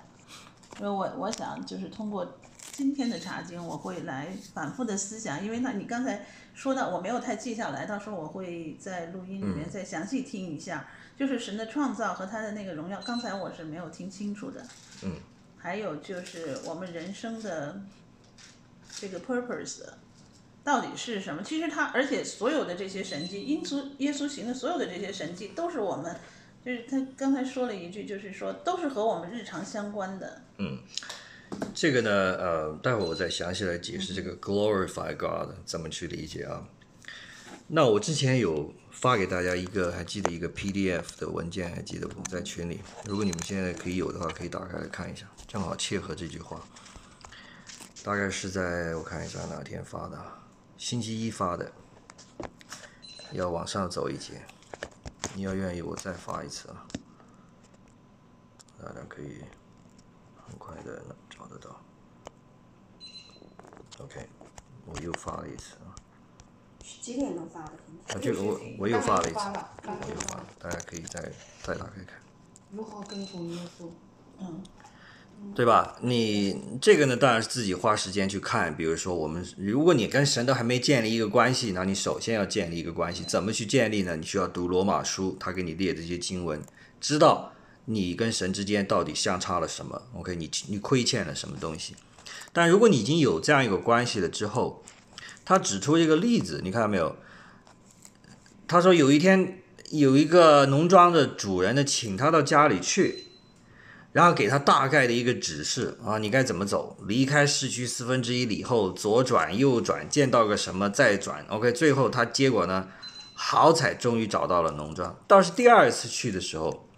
所以我我想就是通过今天的查经，我会来反复的思想，因为那你刚才说到我没有太记下来，到时候我会在录音里面再详细听一下，就是神的创造和他的那个荣耀，刚才我是没有听清楚的。嗯。还有就是我们人生的这个 purpose 到底是什么？其实他，而且所有的这些神迹，耶稣耶稣行的所有的这些神迹，都是我们，就是他刚才说了一句，就是说都是和我们日常相关的。嗯这个呢，呃，待会儿我再详细来解释这个 glorify God 怎么去理解啊。那我之前有发给大家一个，还记得一个 PDF 的文件，还记得不？在群里，如果你们现在可以有的话，可以打开来看一下，正好切合这句话。大概是在我看一下哪天发的，星期一发的，要往上走一节。你要愿意，我再发一次啊，大家可以很快的找得到。OK，我又发了一次啊。几点钟发的？啊，这个我我又发了一次，我又发发了，大家可以再再打开看，如何跟从耶稣？对吧？你这个呢，当然是自己花时间去看。比如说，我们如果你跟神都还没建立一个关系，那你首先要建立一个关系。怎么去建立呢？你需要读罗马书，他给你列这些经文，知道你跟神之间到底相差了什么。OK，你你亏欠了什么东西？但如果你已经有这样一个关系了之后，他指出一个例子，你看到没有？他说有一天有一个农庄的主人呢，请他到家里去，然后给他大概的一个指示啊，你该怎么走，离开市区四分之一里后，左转右转，见到个什么再转。OK，最后他结果呢，好彩终于找到了农庄。倒是第二次去的时候，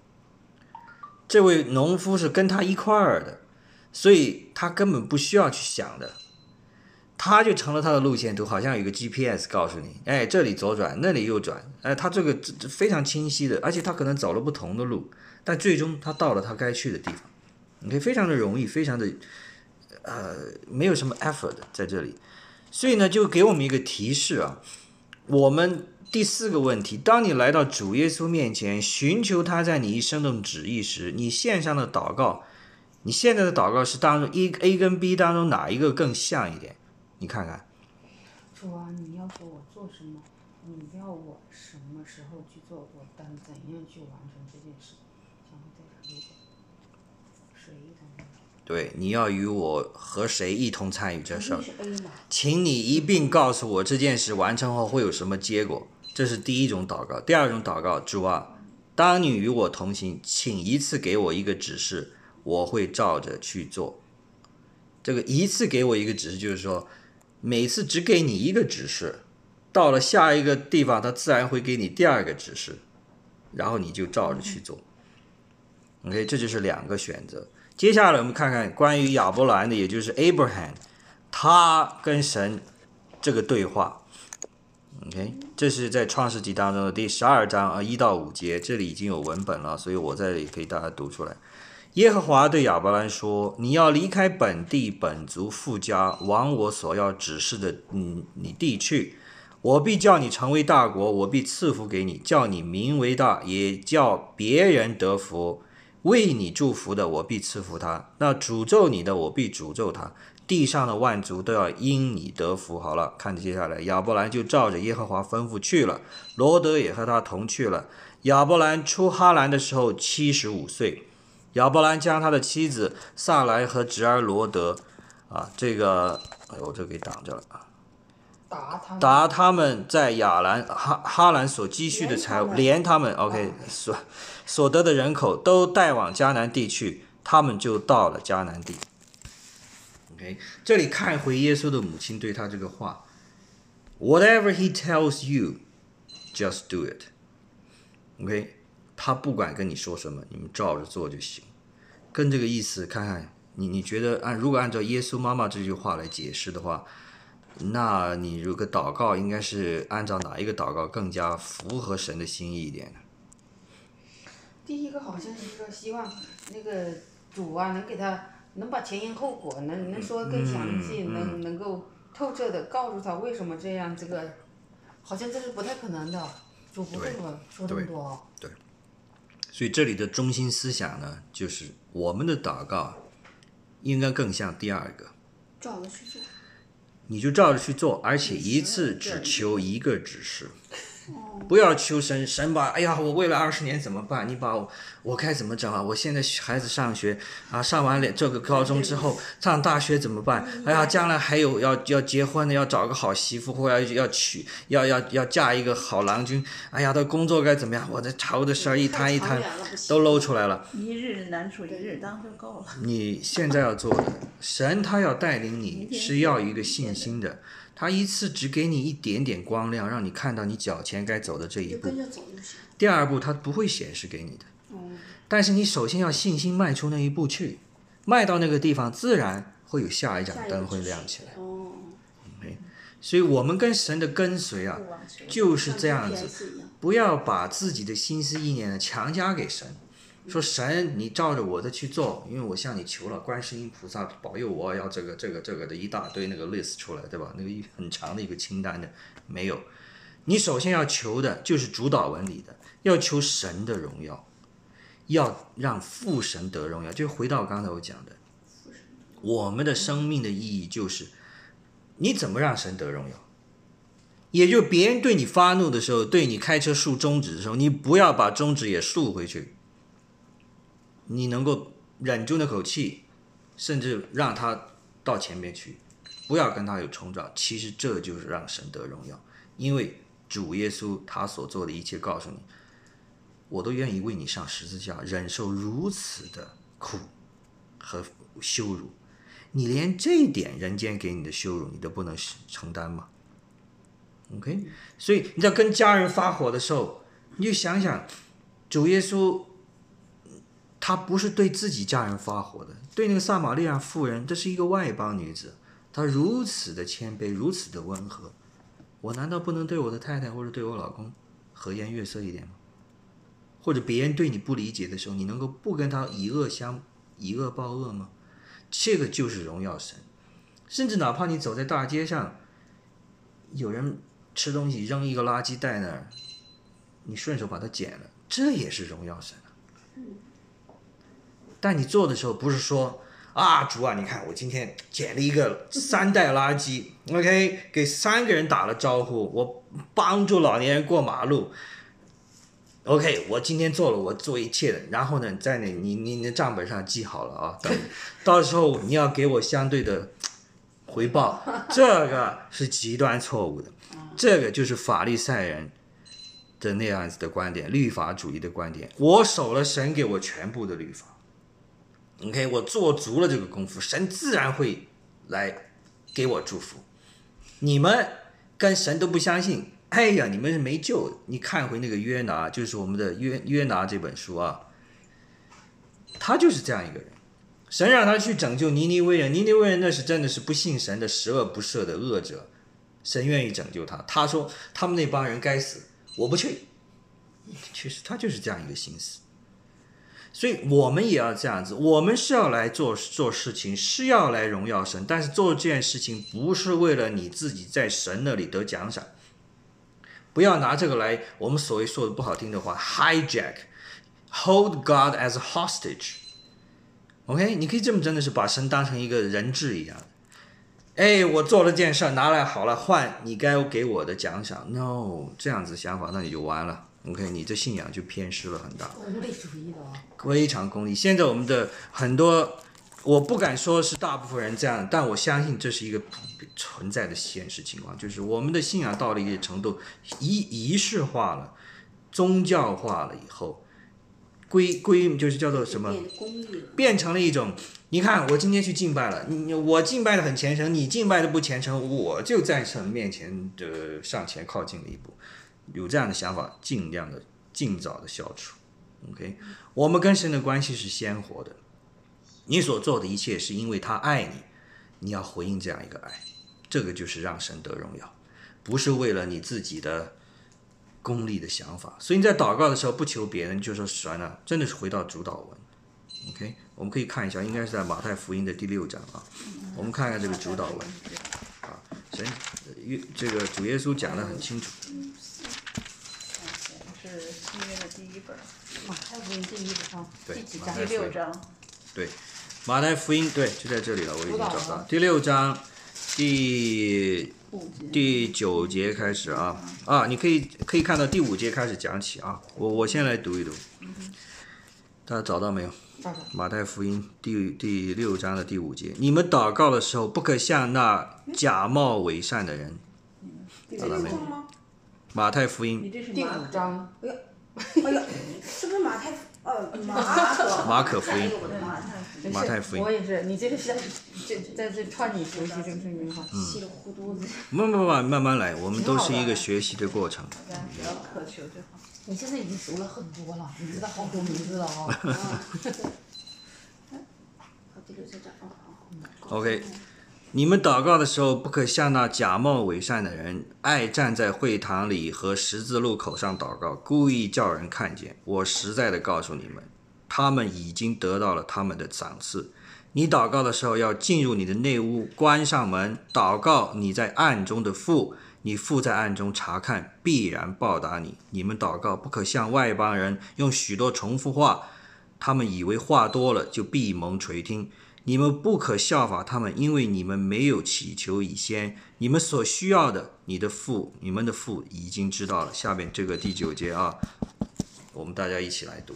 这位农夫是跟他一块儿的，所以他根本不需要去想的。他就成了他的路线图，好像有个 GPS 告诉你，哎，这里左转，那里右转，哎，他这个非常清晰的，而且他可能走了不同的路，但最终他到了他该去的地方，你可以非常的容易，非常的呃，没有什么 effort 在这里，所以呢，就给我们一个提示啊，我们第四个问题，当你来到主耶稣面前，寻求他在你一生中旨意时，你线上的祷告，你现在的祷告是当中一 A 跟 B 当中哪一个更像一点？你看看。主啊，你要求我做什么？你要我什么时候去做？我当怎样去完成这件事？对，你要与我和谁一同参与这事儿。请你一并告诉我这件事完成后会有什么结果。这是第一种祷告。第二种祷告，主啊，当你与我同行，请一次给我一个指示，我会照着去做。这个一次给我一个指示，就是说，每次只给你一个指示，到了下一个地方，他自然会给你第二个指示，然后你就照着去做。OK，这就是两个选择。接下来我们看看关于亚伯兰的，也就是 Abraham，他跟神这个对话。OK，这是在创世纪当中的第十二章啊一到五节，这里已经有文本了，所以我在这里可以大家读出来。耶和华对亚伯兰说：“你要离开本地本族富家，往我所要指示的你你地去。我必叫你成为大国，我必赐福给你，叫你名为大，也叫别人得福。为你祝福的，我必赐福他；那诅咒你的，我必诅咒他。地上的万族都要因你得福。好了，看接下来，亚伯兰就照着耶和华吩咐去了，罗德也和他同去了。亚伯兰出哈兰的时候七十五岁。亚伯兰将他的妻子萨莱和侄儿罗德，啊，这个，哎呦，我这给挡着了啊。打他们答他们在亚兰哈哈兰所积蓄的财物，连他们 OK 所所得的人口都带往迦南地去，他们就到了迦南地。OK，这里看回耶稣的母亲对他这个话：Whatever he tells you, just do it. OK，他不管跟你说什么，你们照着做就行。跟这个意思，看看你你觉得按如果按照耶稣妈妈这句话来解释的话，那你如果祷告应该是按照哪一个祷告更加符合神的心意一点呢？第一个好像是说希望那个主啊能给他能把前因后果能能说得更详细，嗯能能够透彻的告诉他为什么这样，这个好像这是不太可能的，主不会说说这么多。对。所以这里的中心思想呢，就是我们的祷告应该更像第二个，照着去做。你就照着去做，而且一次只求一个指示，不要求神神吧，哎呀，我未来二十年怎么办？你把我我该怎么整啊？我现在孩子上学啊，上完了这个高中之后上大学怎么办？哎呀，将来还有要要结婚的，要找个好媳妇，或要要娶要要要嫁一个好郎君。哎呀，他工作该怎么样？我这愁的事儿一摊一摊都搂出来了。一日难处一日当就够了。你现在要做的，神他要带领你是要一个信心的，他一次只给你一点点光亮，让你看到你脚前该走的这一步。第二步他不会显示给你的，但是你首先要信心迈出那一步去，迈到那个地方，自然会有下一盏灯会亮起来。哦，所以我们跟神的跟随啊，就是这样子。不要把自己的心思意念呢强加给神，说神你照着我的去做，因为我向你求了，观世音菩萨保佑我要这个这个这个的一大堆那个 list 出来，对吧？那个一很长的一个清单的没有，你首先要求的就是主导文里的，要求神的荣耀，要让父神得荣耀，就回到刚才我讲的，我们的生命的意义就是你怎么让神得荣耀。也就别人对你发怒的时候，对你开车竖中指的时候，你不要把中指也竖回去，你能够忍住那口气，甚至让他到前面去，不要跟他有冲撞。其实这就是让神得荣耀，因为主耶稣他所做的一切，告诉你，我都愿意为你上十字架，忍受如此的苦和羞辱，你连这一点人间给你的羞辱，你都不能承担吗？OK，所以你在跟家人发火的时候，你就想想，主耶稣，他不是对自己家人发火的，对那个撒玛利亚妇人，这是一个外邦女子，她如此的谦卑，如此的温和，我难道不能对我的太太或者对我老公和颜悦色一点吗？或者别人对你不理解的时候，你能够不跟他以恶相以恶报恶吗？这个就是荣耀神，甚至哪怕你走在大街上，有人吃东西扔一个垃圾袋那儿，你顺手把它捡了，这也是荣耀神啊。但你做的时候不是说啊，主啊，你看我今天捡了一个三袋垃圾，OK，给三个人打了招呼，我帮助老年人过马路。OK，我今天做了我做一切的，然后呢，在那你你你的账本上记好了啊，等 到时候你要给我相对的回报，这个是极端错误的，这个就是法利赛人的那样子的观点，律法主义的观点。我守了神给我全部的律法，OK，我做足了这个功夫，神自然会来给我祝福。你们跟神都不相信，哎呀，你们是没救。你看回那个约拿，就是我们的约约拿这本书啊，他就是这样一个人。神让他去拯救尼尼微人，尼尼微人那是真的是不信神的十恶不赦的恶者，神愿意拯救他。他说他们那帮人该死，我不去。其实他就是这样一个心思。所以我们也要这样子，我们是要来做做事情，是要来荣耀神，但是做这件事情不是为了你自己在神那里得奖赏。不要拿这个来，我们所谓说的不好听的话，hijack，hold God as a hostage。OK，你可以这么真的是把神当成一个人质一样。哎，我做了件事拿来好了，换你该给我的奖赏。No，这样子想法那你就完了。OK，你这信仰就偏失了很大。功利主义的哦。非常功利。现在我们的很多，我不敢说是大部分人这样，但我相信这是一个存在的现实情况，就是我们的信仰到了一定程度，仪仪式化了，宗教化了以后，归归就是叫做什么？变成了一种，你看我今天去敬拜了，你我敬拜的很虔诚，你敬拜的不虔诚，我就在神面前的上前靠近了一步，有这样的想法，尽量的尽早的消除。OK，我们跟神的关系是鲜活的，你所做的一切是因为他爱你，你要回应这样一个爱，这个就是让神得荣耀，不是为了你自己的功利的想法。所以你在祷告的时候不求别人，就说神啊，真的是回到主导文。OK，我们可以看一下，应该是在马太福音的第六章啊，我们看看这个主导文啊，神这个主耶稣讲的很清楚。是新约的第一本，马太福音第一章对第几章？马太？第六章。对，马太福音对，就在这里了，我已经找到第六章第第九节开始啊。啊，你可以可以看到第五节开始讲起啊，我我先来读一读，大家找到没有？找到。马太福音第第六章的第五节，你们祷告的时候，不可像那假冒伪善的人。找到没有？马太福音。你这是第五章，哎呀，是不是马太？呃，马 可。马可福音哎呦我的妈呀！没事马太福音我也是，你这个是在这在这串你学习这个圣经哈。稀里糊涂的。慢慢慢慢慢来，我们都是一个学习的过程。大家只要渴求就好。你现在已经熟了很多了，你知道好多名字了啊。好，第六章讲哦好。OK，你们祷告的时候，不可像那假冒伪善的人，爱站在会堂里和十字路口上祷告，故意叫人看见。我实在的告诉你们，他们已经得到了他们的赏赐。你祷告的时候，要进入你的内屋，关上门，祷告你在暗中的父，你父在暗中查看，必然报答你。你们祷告不可像外邦人用许多重复话，他们以为话多了就闭蒙垂听。你们不可效法他们，因为你们没有祈求以先，你们所需要的，你的父，你们的父已经知道了。下面这个第九节啊，我们大家一起来读。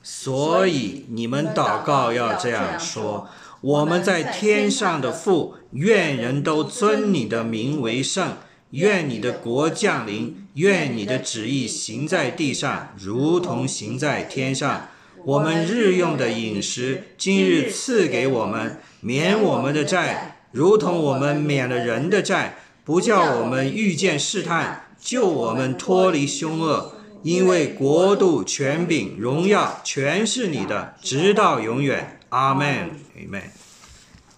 所以你们祷告要这样说：我们在天上的父，愿人都尊你的名为圣，愿你的国降临，愿你的旨意行在地上，如同行在天上。我们日用的饮食，今日赐给我们，免我们的债，如同我们免了人的债，不叫我们遇见试探，救我们脱离凶恶。因为国度、权柄、荣耀，全是你的，直到永远。阿门，Amen。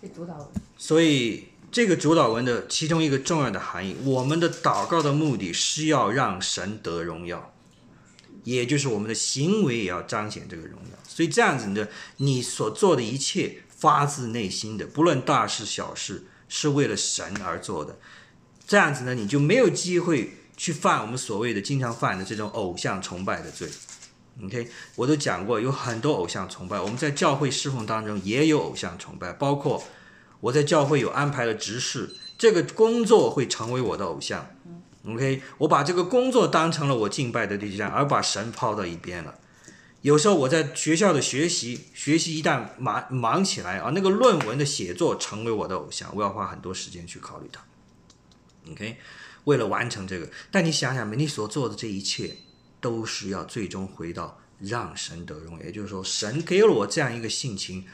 这主导文。所以这个主导文的其中一个重要的含义，我们的祷告的目的是要让神得荣耀，也就是我们的行为也要彰显这个荣耀。所以这样子呢，你所做的一切发自内心的，不论大事小事，是为了神而做的。这样子呢，你就没有机会去犯我们所谓的经常犯的这种偶像崇拜的罪。OK，我都讲过，有很多偶像崇拜，我们在教会侍奉当中也有偶像崇拜，包括我在教会有安排了执事，这个工作会成为我的偶像。OK，我把这个工作当成了我敬拜的对象，而把神抛到一边了。有时候我在学校的学习，学习一旦忙忙起来啊，那个论文的写作成为我的偶像，我要花很多时间去考虑它。OK，为了完成这个，但你想想，你所做的这一切，都是要最终回到让神得荣，也就是说，神给了我这样一个性情，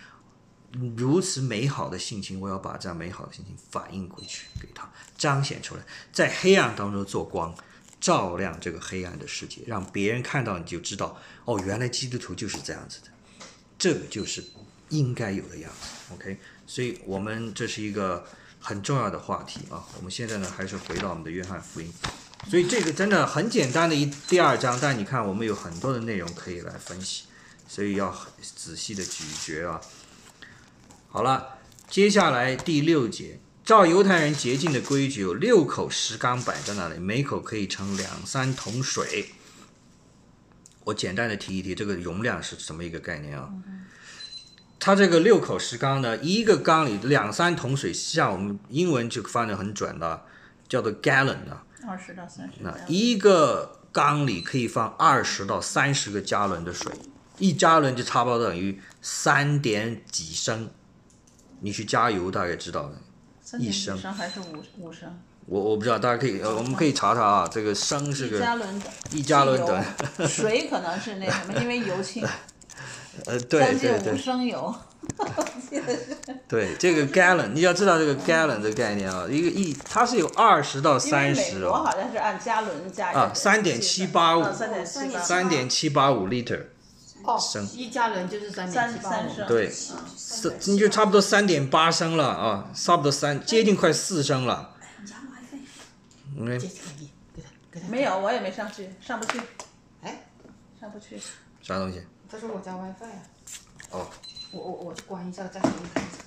如此美好的性情，我要把这样美好的性情反映回去给他，彰显出来，在黑暗当中做光，照亮这个黑暗的世界，让别人看到你就知道，哦，原来基督徒就是这样子的，这个就是应该有的样子。OK，所以我们这是一个很重要的话题啊。我们现在呢，还是回到我们的约翰福音。所以这个真的很简单的一第二章，但你看我们有很多的内容可以来分析，所以要仔细的咀嚼啊。好了，接下来第六节，照犹太人洁净的规矩，有六口石缸摆在那里，每口可以盛两三桶水。我简单的提一提这个容量是什么一个概念啊？它这个六口石缸呢，一个缸里两三桶水，像我们英文就翻得很准的，叫做 gallon 的。二十到三十。那一个缸里可以放二十到三十个加仑的水，一加仑就差不多等于三点几升。你去加油大概知道的，一升还是五五升？我我不知道，大家可以呃，我们可以查查啊，这个升是一个加仑的。一加仑等，水可能是那什么，因为油轻，呃，对将近五对对升油。对，这个 gallon 你要知道这个 gallon 的概念啊，一个一它是有二十到三美十哦，国好像是按加仑加啊3.785三点七八五三点七八五 liter，哦升，一家人就是三点八升。对嗯四你就差不多三点八升了啊，差不多三接近快四升了。你家 WiFi。没有，我也没上去，上不去，哎，上不去。啥东西？他说我家 WiFi 啊。哦。我我我去关一下，再给你看一下。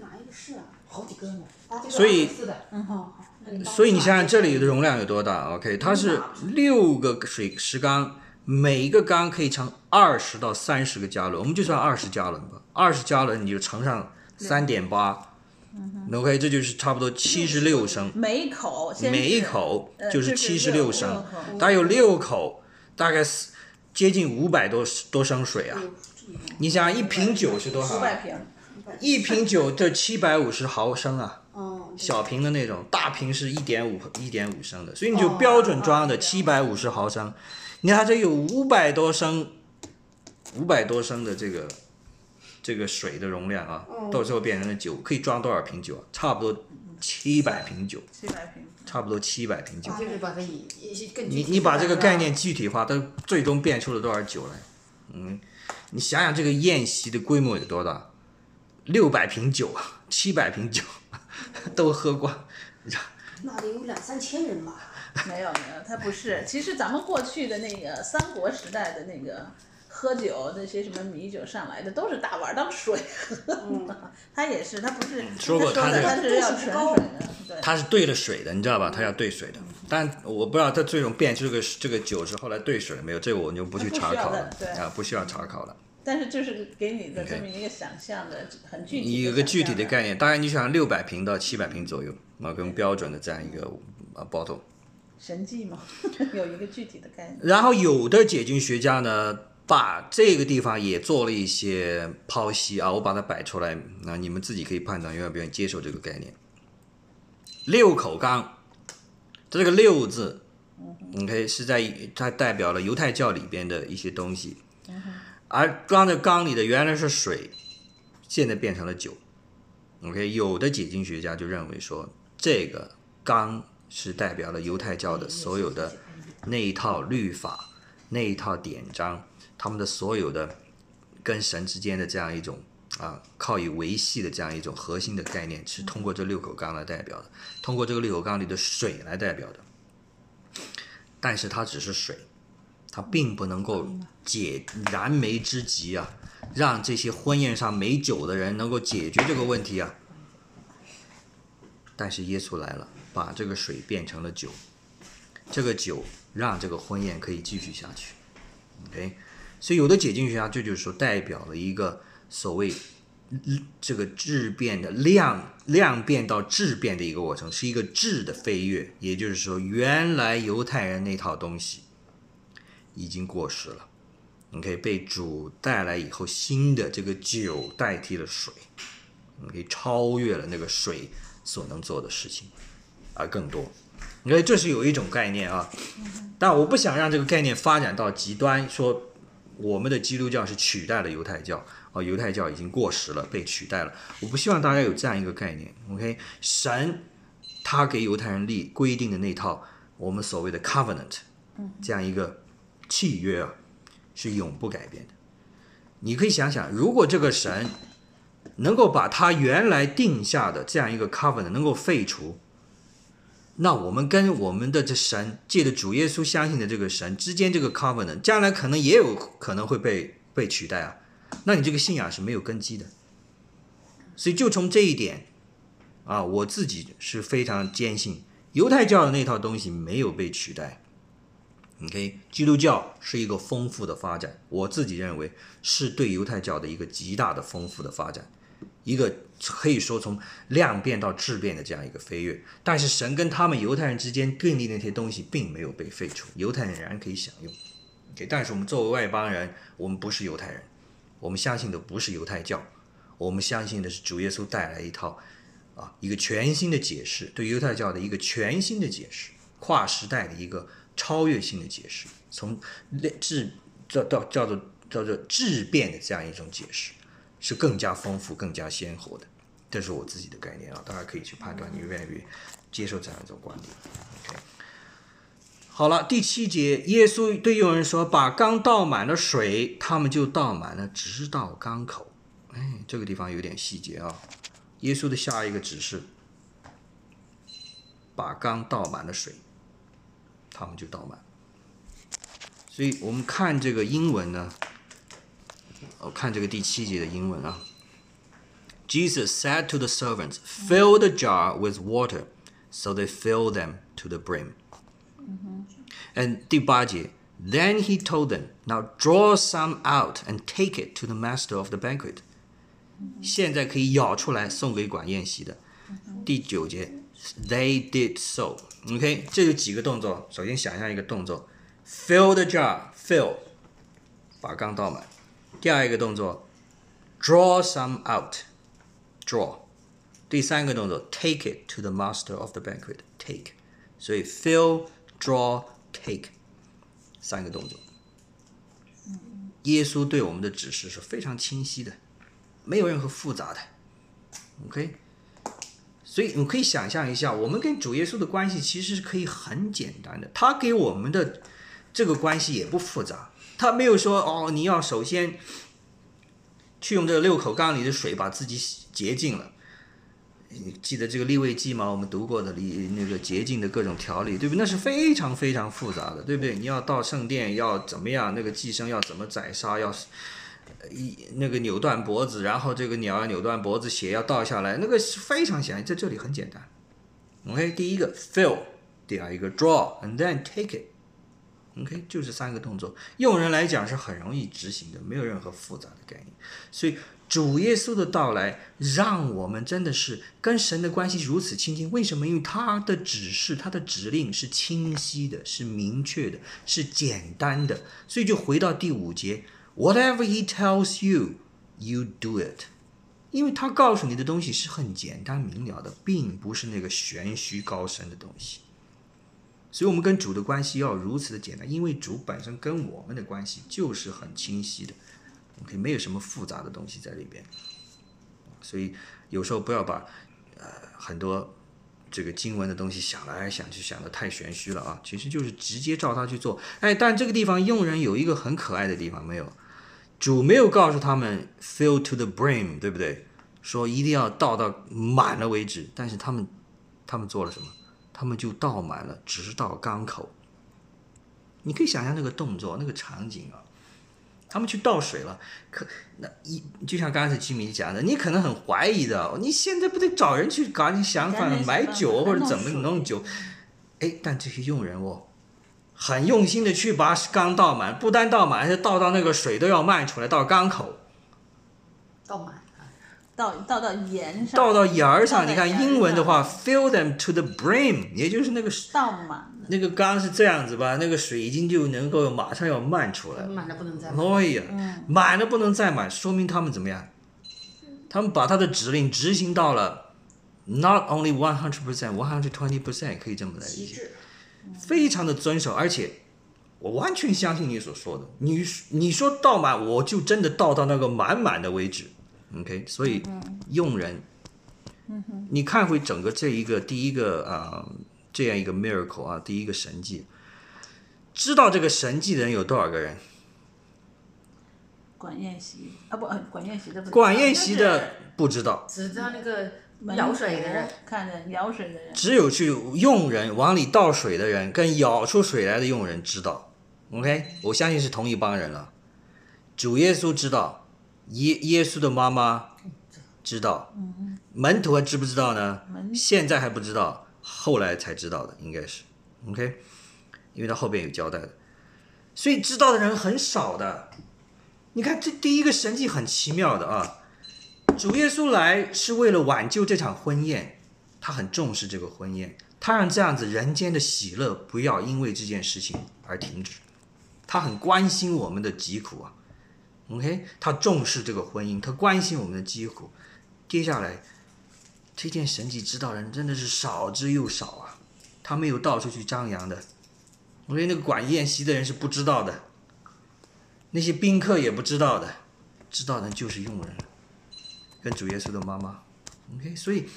哪一个是啊？好几个呢。啊，这个所以是的。嗯好好，所以你想想这里的容量有多大？OK，它是六个水石缸，每一个缸可以盛二十到三十个加仑，我们就算二十加仑吧，二十加仑你就乘上三点八，OK，这就是差不多七十六升，每一口每一口呃就是七十六升，它有六口，大概是接近五百多多升水啊。你想一瓶酒是多少？五？百瓶，一瓶酒这七百五十毫升啊。哦，小瓶的那种，大瓶是一点五一点五升的，所以你就标准装的七百五十毫升，你看这有五百多升，五百多升的这个这个水的容量啊，到时候变成了酒，可以装多少瓶酒啊？差不多七百瓶酒，七百瓶。差不多七百瓶酒。就是把它以一些更具你体你把这个概念具体化，它最终变出了多少酒来？嗯，你想想这个宴席的规模有多大？六百瓶酒啊，七百瓶酒 都喝光。那得有两三千人吧？没 有没有，他不是。其实咱们过去的那个三国时代的那个喝酒，那些什么米酒上来的，都是大碗当水喝。它也是，他不是说过他这个它是要纯水的，对。它是兑了水的，你知道吧？他要兑水的，但我不知道他最终变这个这个酒是后来兑水了没有，这个我就不去查考了对啊，不需要查考了。但是就是给你的这么一个想象的很具体你有个具体的概念，当然你想六百瓶到七百瓶左右啊，跟标准的这样一个啊 bottle。神迹嘛，有一个具体的概念。然后有的解经学家呢，把这个地方也做了一些剖析啊，我把它摆出来，那你们自己可以判断愿不愿意接受这个概念。六口缸，这个“六”字，OK 是在它代表了犹太教里边的一些东西，而装在缸里的原来是水，现在变成了酒。OK，有的解经学家就认为说，这个缸是代表了犹太教的所有的那一套律法、那一套典章，他们的所有的跟神之间的这样一种啊靠以维系的这样一种核心的概念，是通过这六口缸来代表的，通过这个六口缸里的水来代表的。但是它只是水，它并不能够解燃眉之急啊，让这些婚宴上没酒的人能够解决这个问题啊。但是耶稣来了，把这个水变成了酒，这个酒让这个婚宴可以继续下去。OK，所以有的解经学家这就是说代表了一个所谓这个质变的量量变到质变的一个过程，是一个质的飞跃。也就是说，原来犹太人那套东西已经过时了。OK，被主带来以后，新的这个酒代替了水，OK，超越了那个水所能做的事情，而更多。因为这是有一种概念啊，但我不想让这个概念发展到极端，说我们的基督教是取代了犹太教，哦，犹太教已经过时了，被取代了。我不希望大家有这样一个概念。OK，神他给犹太人立规定的那套我们所谓的 covenant，这样一个契约啊，是永不改变的。你可以想想，如果这个神能够把他原来定下的这样一个 covenant 能够废除，那我们跟我们的这神借着主耶稣相信的这个神之间这个 covenant，将来可能也有可能会被被取代啊。那你这个信仰是没有根基的。所以就从这一点啊，我自己是非常坚信，犹太教的那套东西没有被取代。OK，基督教是一个丰富的发展，我自己认为是对犹太教的一个极大的丰富的发展，一个可以说从量变到质变的这样一个飞跃。但是神跟他们犹太人之间订立那些东西并没有被废除，犹太人仍然可以享用。OK，但是我们作为外邦人，我们不是犹太人，我们相信的不是犹太教，我们相信的是主耶稣带来一套啊一个全新的解释，对犹太教的一个全新的解释，跨时代的一个。超越性的解释，从质叫到叫做叫做质变的这样一种解释，是更加丰富、更加鲜活的。这是我自己的概念啊，大家可以去判断你愿不愿意接受这样一种观点。OK，好了，第七节，耶稣对有人说：“把缸倒满了水，他们就倒满了，直到缸口。”哎，这个地方有点细节啊。耶稣的下一个指示：把缸倒满了水。他们就倒满，所以我们看这个英文呢，我看这个第七节的英文啊。Jesus said to the servants, "Fill the jar with water." So they fill them to the brim. And 第八节，Then he told them, "Now draw some out and take it to the master of the banquet." 现在可以舀出来送给管宴席的。第九节，They did so. OK，这有几个动作。首先想象一个动作，fill the jar，fill，把缸倒满。 第二一个动作，draw some out，draw。第三个动作，take it to the master of the banquet，take。所以 fill，draw，take，三个动作。耶稣对我们的指示是非常清晰的，没有任何复杂的。OK。所以你可以想象一下，我们跟主耶稣的关系其实是可以很简单的。他给我们的这个关系也不复杂，他没有说哦，你要首先去用这个六口缸里的水把自己洁净了。你记得这个立位记吗？我们读过的立那个洁净的各种条例，对不对？那是非常非常复杂的，对不对？你要到圣殿要怎么样？那个寄生要怎么宰杀？要。一那个扭断脖子，然后这个鸟要扭断脖子，血要倒下来，那个是非常显然，在这里很简单。OK，第一个 fill，第二一个 draw，and then take it。OK，就是三个动作，用人来讲是很容易执行的，没有任何复杂的概念。所以主耶稣的到来，让我们真的是跟神的关系如此亲近。为什么？因为他的指示，他的指令是清晰的，是明确的，是简单的。所以就回到第五节。Whatever he tells you, you do it，因为他告诉你的东西是很简单明了的，并不是那个玄虚高深的东西。所以，我们跟主的关系要如此的简单，因为主本身跟我们的关系就是很清晰的，OK，没有什么复杂的东西在里边。所以，有时候不要把呃很多这个经文的东西想来想去想的太玄虚了啊，其实就是直接照他去做。哎，但这个地方用人有一个很可爱的地方，没有？主没有告诉他们 fill to the brim，对不对？说一定要倒到满了为止。但是他们，他们做了什么？他们就倒满了，直到缸口。你可以想象那个动作、那个场景啊。他们去倒水了，可那一就像刚才居民讲的，你可能很怀疑的。你现在不得找人去搞你想法买酒或者怎么弄酒？哎，但这些佣人哦。很用心的去把缸倒满，不单倒满，而且倒到那个水都要漫出来，到缸口。倒满，倒倒到沿上。倒到沿儿上，你看英文的话，fill them to the brim，也就是那个倒满。那个缸是这样子吧？那个水已经就能够马上要漫出来。满了不能再满。哎呀，满了不能再满，说明他们怎么样？他们把他的指令执行到了，not only one hundred percent，one hundred twenty percent，可以这么来理解。非常的遵守，而且我完全相信你所说的。你你说倒满，我就真的倒到那个满满的为止。OK，所以用人，你看回整个这一个第一个啊这样一个 miracle 啊，第一个神迹，知道这个神迹的人有多少个人？管宴席啊不，呃管宴席的不知道管宴席的不知道，只知道那个舀水的人，看着舀水的人，只有去用人往里倒水的人跟舀出水来的用人知道。OK，我相信是同一帮人了。主耶稣知道，耶耶稣的妈妈知道，门徒还知不知道呢？现在还不知道，后来才知道的，应该是 OK，因为他后边有交代的，所以知道的人很少的。你看这第一个神迹很奇妙的啊，主耶稣来是为了挽救这场婚宴，他很重视这个婚宴，他让这样子人间的喜乐不要因为这件事情而停止，他很关心我们的疾苦啊。OK，他重视这个婚姻，他关心我们的疾苦。接下来，这件神迹知道人真的是少之又少啊，他没有到处去张扬的。OK，那个管宴席的人是不知道的，那些宾客也不知道的，知道的就是佣人，跟主耶稣的妈妈。OK，所以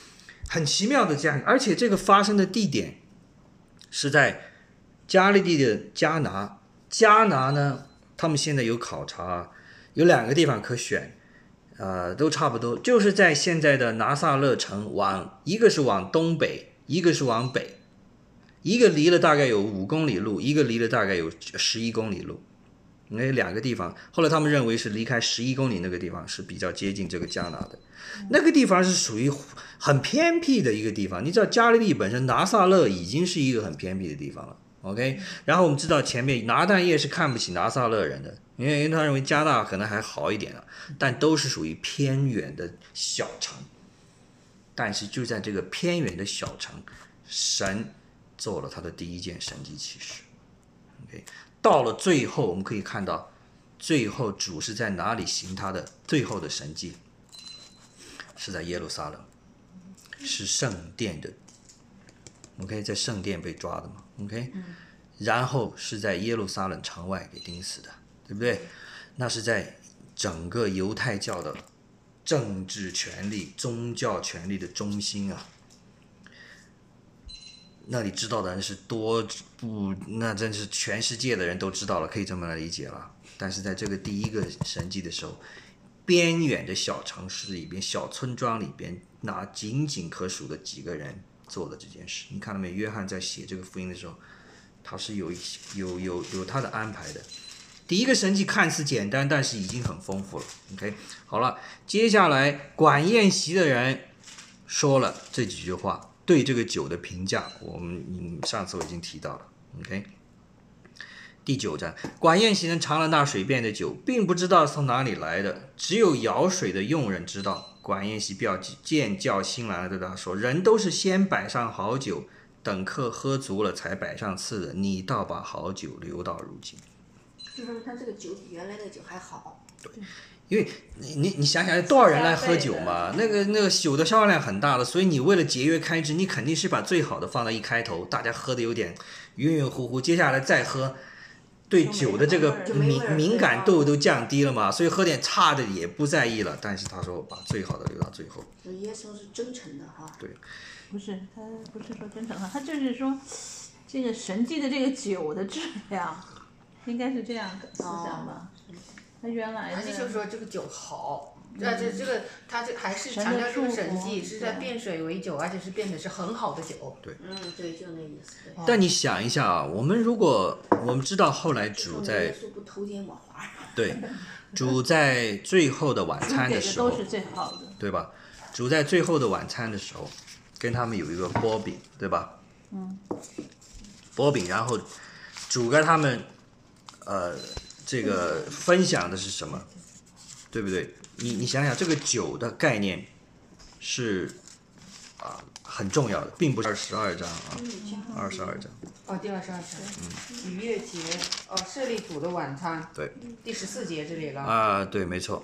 很奇妙的这样，而且这个发生的地点是在加利利的加拿。加拿呢，他们现在有考察，有两个地方可选，呃，都差不多，就是在现在的拿萨勒城往，一个是往东北，一个是往北，一个离了大概有五公里路，一个离了大概有十一公里路。那两个地方，后来他们认为是离开十一公里那个地方是比较接近这个加拿的，那个地方是属于很偏僻的一个地方。你知道加利利本身拿萨勒已经是一个很偏僻的地方了，OK。然后我们知道前面拿但业是看不起拿撒勒人的，因为因为他认为加大可能还好一点啊，但都是属于偏远的小城。但是就在这个偏远的小城，神做了他的第一件神迹奇事，OK。到了最后，我们可以看到，最后主是在哪里行他的最后的神迹？是在耶路撒冷，是圣殿的。OK，在圣殿被抓的嘛？OK，、然后是在耶路撒冷城外给钉死的，对不对？那是在整个犹太教的政治权力、宗教权力的中心啊。那你知道的人是多不，那真是全世界的人都知道了，可以这么来理解了。但是在这个第一个神迹的时候，边远的小城市里边、小村庄里边，那仅仅可数的几个人做了这件事。你看到没？约翰在写这个福音的时候，他是有一有有有他的安排的。第一个神迹看似简单，但是已经很丰富了。OK，好了，接下来管宴席的人说了这几句话。对这个酒的评价，我们嗯上次我已经提到了，OK。第九章，管宴席人尝了那水变的酒，并不知道从哪里来的，只有舀水的佣人知道。管宴席表见叫新来的对他说：“人都是先摆上好酒，等客喝足了才摆上次的，你倒把好酒留到如今。”就说明他这个酒比原来的酒还好。对因为你你你想想，多少人来喝酒嘛？那个那个酒的销量很大的，所以你为了节约开支，你肯定是把最好的放到一开头，大家喝的有点晕晕乎乎，接下来再喝，对酒的这个敏敏感度都降低了嘛，所以喝点差的也不在意了。但是他说把最好的留到最后，就耶稣是真诚的哈。对不是他不是说真诚哈，他就是说这个神迹的这个酒的质量，应该是这样的思想吧。他原来他就的说这个酒好，这这这个他这还是强调这个神迹是在变水为酒，而且是变的是很好的酒。对嗯，对，就那意思。对但你想一下啊，我们如果我们知道后来主在耶稣不偷奸枉法。对主在最后的晚餐的时候的都，是最好的。对吧？主在最后的晚餐的时候，跟他们有一个波饼，对吧？嗯。波饼，然后主跟他们，呃，这个分享的是什么？对不对？你你想想，这个酒的概念是啊很重要的，并不是二十二章啊，二十二章。哦，第二十二章，嗯逾越节，哦，设立主的晚餐，对第十四节这里了，啊，对，没错，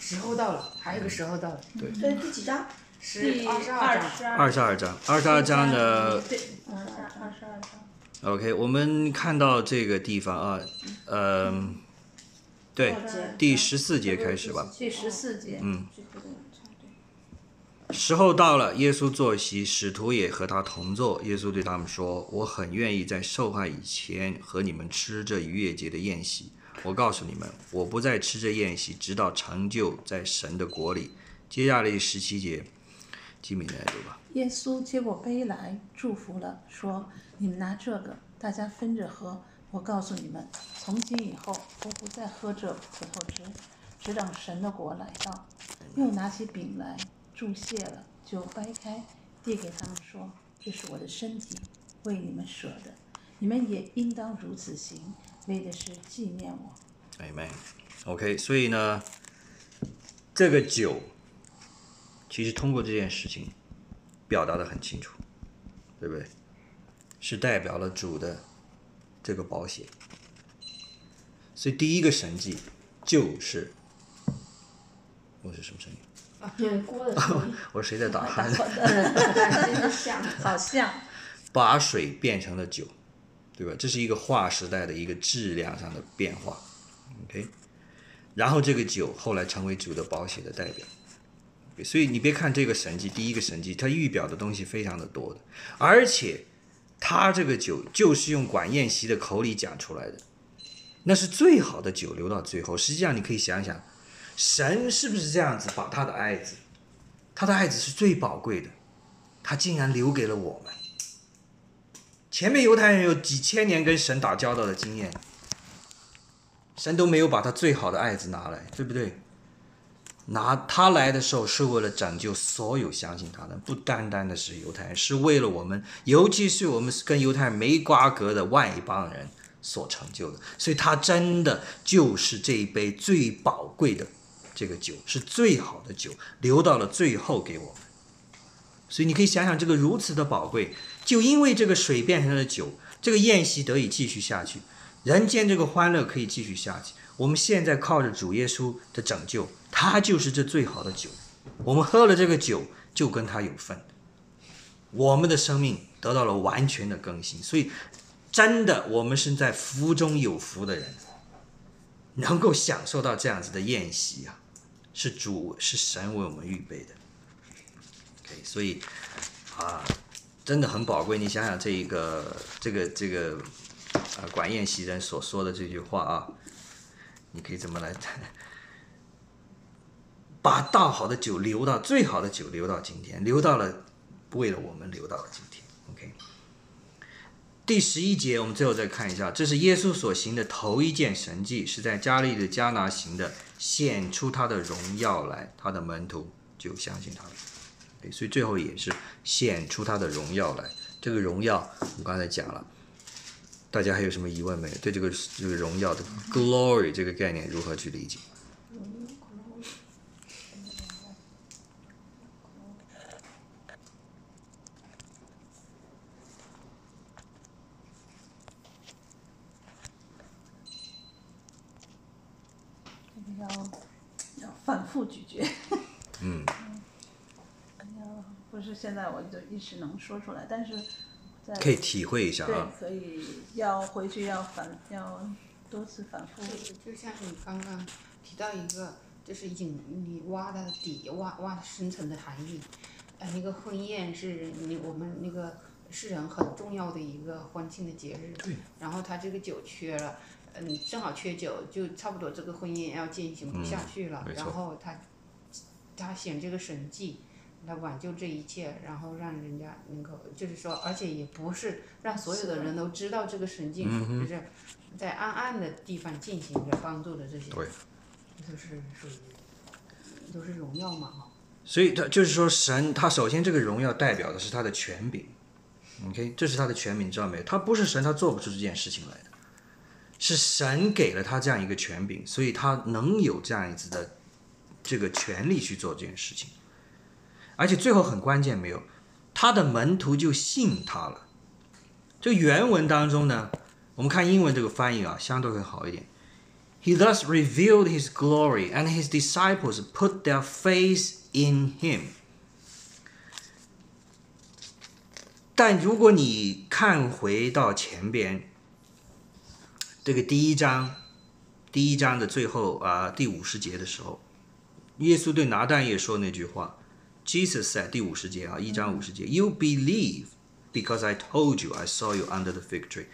时候到了，还有个时候到了，对，第几章？十第二十二二章，二二十二章，二十二章的对，二十二二十二章。OK，我们看到这个地方啊，嗯、对，第十四节开始吧。第十四节，嗯。时候到了，耶稣坐席，使徒也和他同坐。耶稣对他们说：“我很愿意在受害以前和你们吃这逾越节的宴席。我告诉你们，我不再吃这宴席，直到成就在神的国里。接下来十七节，基米来读吧。耶稣接过杯来，祝福了，说：“你们拿这个，大家分着喝。我告诉你们，从今以后，我不再喝这葡萄汁，直等神的国来到。”又拿起饼来，祝谢了，就掰开，递给他们说：“这是我的身体，为你们舍的。你们也应当如此行，为的是纪念我。” Amen。OK，所以呢，这个酒，其实通过这件事情表达的很清楚，对不对？是代表了主的这个保险。所以第一个神迹就是，我是什么声音？就是锅的声音，我说谁在打鼾？真是 像。好像把水变成了酒，对吧？这是一个划时代的一个质量上的变化，OK。然后这个酒后来成为主的保险的代表，所以你别看这个神迹，第一个神迹，它预表的东西非常的多的，而且他这个酒就是用管宴席的口里讲出来的，那是最好的酒留到最后。实际上你可以想想，神是不是这样子把他的爱子，他的爱子是最宝贵的，他竟然留给了我们。前面犹太人有几千年跟神打交道的经验，神都没有把他最好的爱子拿来，对不对？拿他来的时候是为了拯救所有相信他的，不单单的是犹太人，是为了我们，尤其是我们跟犹太人没瓜葛的外邦人所成就的。所以，他真的就是这一杯最宝贵的这个酒，是最好的酒，留到了最后给我们。所以你可以想想，这个如此的宝贵，就因为这个水变成了酒，这个宴席得以继续下去，人间这个欢乐可以继续下去。我们现在靠着主耶稣的拯救，他就是这最好的酒。我们喝了这个酒，就跟他有份，我们的生命得到了完全的更新。所以，真的，我们是在福中有福的人，能够享受到这样子的宴席啊，是主是神为我们预备的。OK，所以啊，真的很宝贵。你想想这一个这个这个啊管宴席人所说的这句话啊，你可以怎么来？把倒好的酒留到最好的酒留到今天，留到了为了我们留到了今天。OK，第十一节我们最后再看一下，这是耶稣所行的头一件神迹，是在加利的加拿行的，显出他的荣耀来，他的门徒就相信他了。对，所以最后也是显出他的荣耀来。这个荣耀我们刚才讲了，大家还有什么疑问没有？对这个这个荣耀的 glory 这个概念如何去理解？这个要要反复咀嚼。嗯，要不是现在我就一时能说出来，但是在可以体会一下对啊。可以要回去要反要多次反复。就像你刚刚提到一个，就是引你挖的底，挖挖的深层的含义。呃，那个婚宴是你我们那个世人很重要的一个欢庆的节日。对。然后他这个酒缺了，嗯，正好缺酒，就差不多这个婚姻要进行不下去了。嗯然后他他显这个神迹。来挽救这一切，然后让人家能够，就是说，而且也不是让所有的人都知道这个神迹，嗯就是在暗暗的地方进行着帮助的这些，对都是属于都是荣耀嘛哈。所以他就是说，神他首先这个荣耀代表的是他的权柄，OK，这是他的权柄，你知道没有？他不是神，他做不出这件事情来的，是神给了他这样一个权柄，所以他能有这样子的这个权利去做这件事情。而且最后很关键，没有他的门徒就信他了。这原文当中呢，我们看英文这个翻译啊，相对会好一点。He thus revealed his glory, and his disciples put their faith in him. 但如果你看回到前边，这个第一章，第一章的最后啊、第五十节的时候，耶稣对拿但也说那句话，Jesus said 第五十节啊，一章五十节，You believe because I told you I saw you under the fig tree.